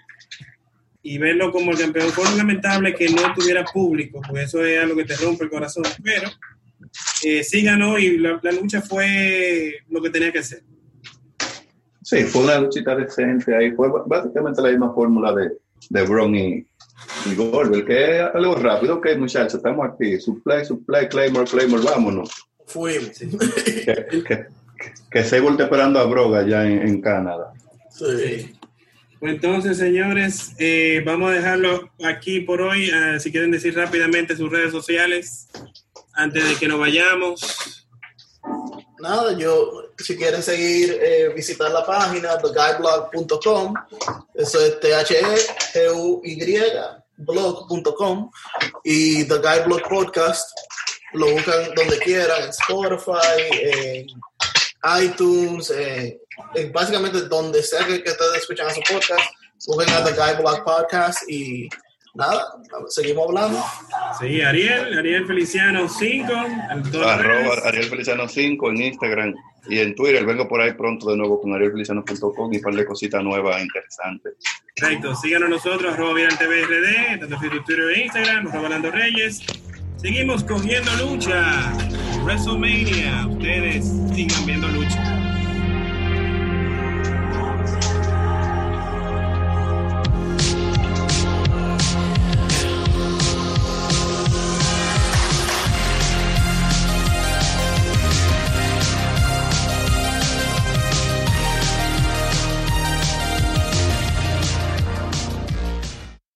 Y verlo como el campeón fue lamentable que no tuviera público, porque eso es algo que te rompe el corazón, pero eh, sí ganó y la, la lucha fue lo que tenía que hacer. Sí, fue una luchita decente ahí. Fue básicamente la misma fórmula de, de Braun y, y Goldberg, que es algo rápido. Ok, muchachos, estamos aquí. Supplay, supply, Claymore, Claymore, vámonos. Fuimos. Que, que, que Sable está esperando a Broga allá en, en Canadá. Sí. Pues entonces, señores, eh, vamos a dejarlo aquí por hoy. Ah, si quieren decir rápidamente sus redes sociales antes de que nos vayamos. nada, yo, si quieren seguir, eh, visitar la página theguyblog.com. Eso es T-H-E-G-U-Y blog.com y The Guy Blog Podcast lo buscan donde quieran, en Spotify, en iTunes, en básicamente donde sea que, que ustedes escuchan a su podcast, busquen a The Guy Blog Podcast y nada, seguimos hablando. Sí, Ariel, Ariel Feliciano 5, Arroba Ariel Feliciano 5 en Instagram y en Twitter. Vengo por ahí pronto de nuevo con arielfeliciano.com y un par de cositas nuevas interesantes. Perfecto, síganos nosotnosotros, arroba Viral TVRD, tanto en Twitter e Instagram, arroba Lando Reyes. Seguimos cogiendo lucha. WrestleMania. Ustedes sigan viendo lucha.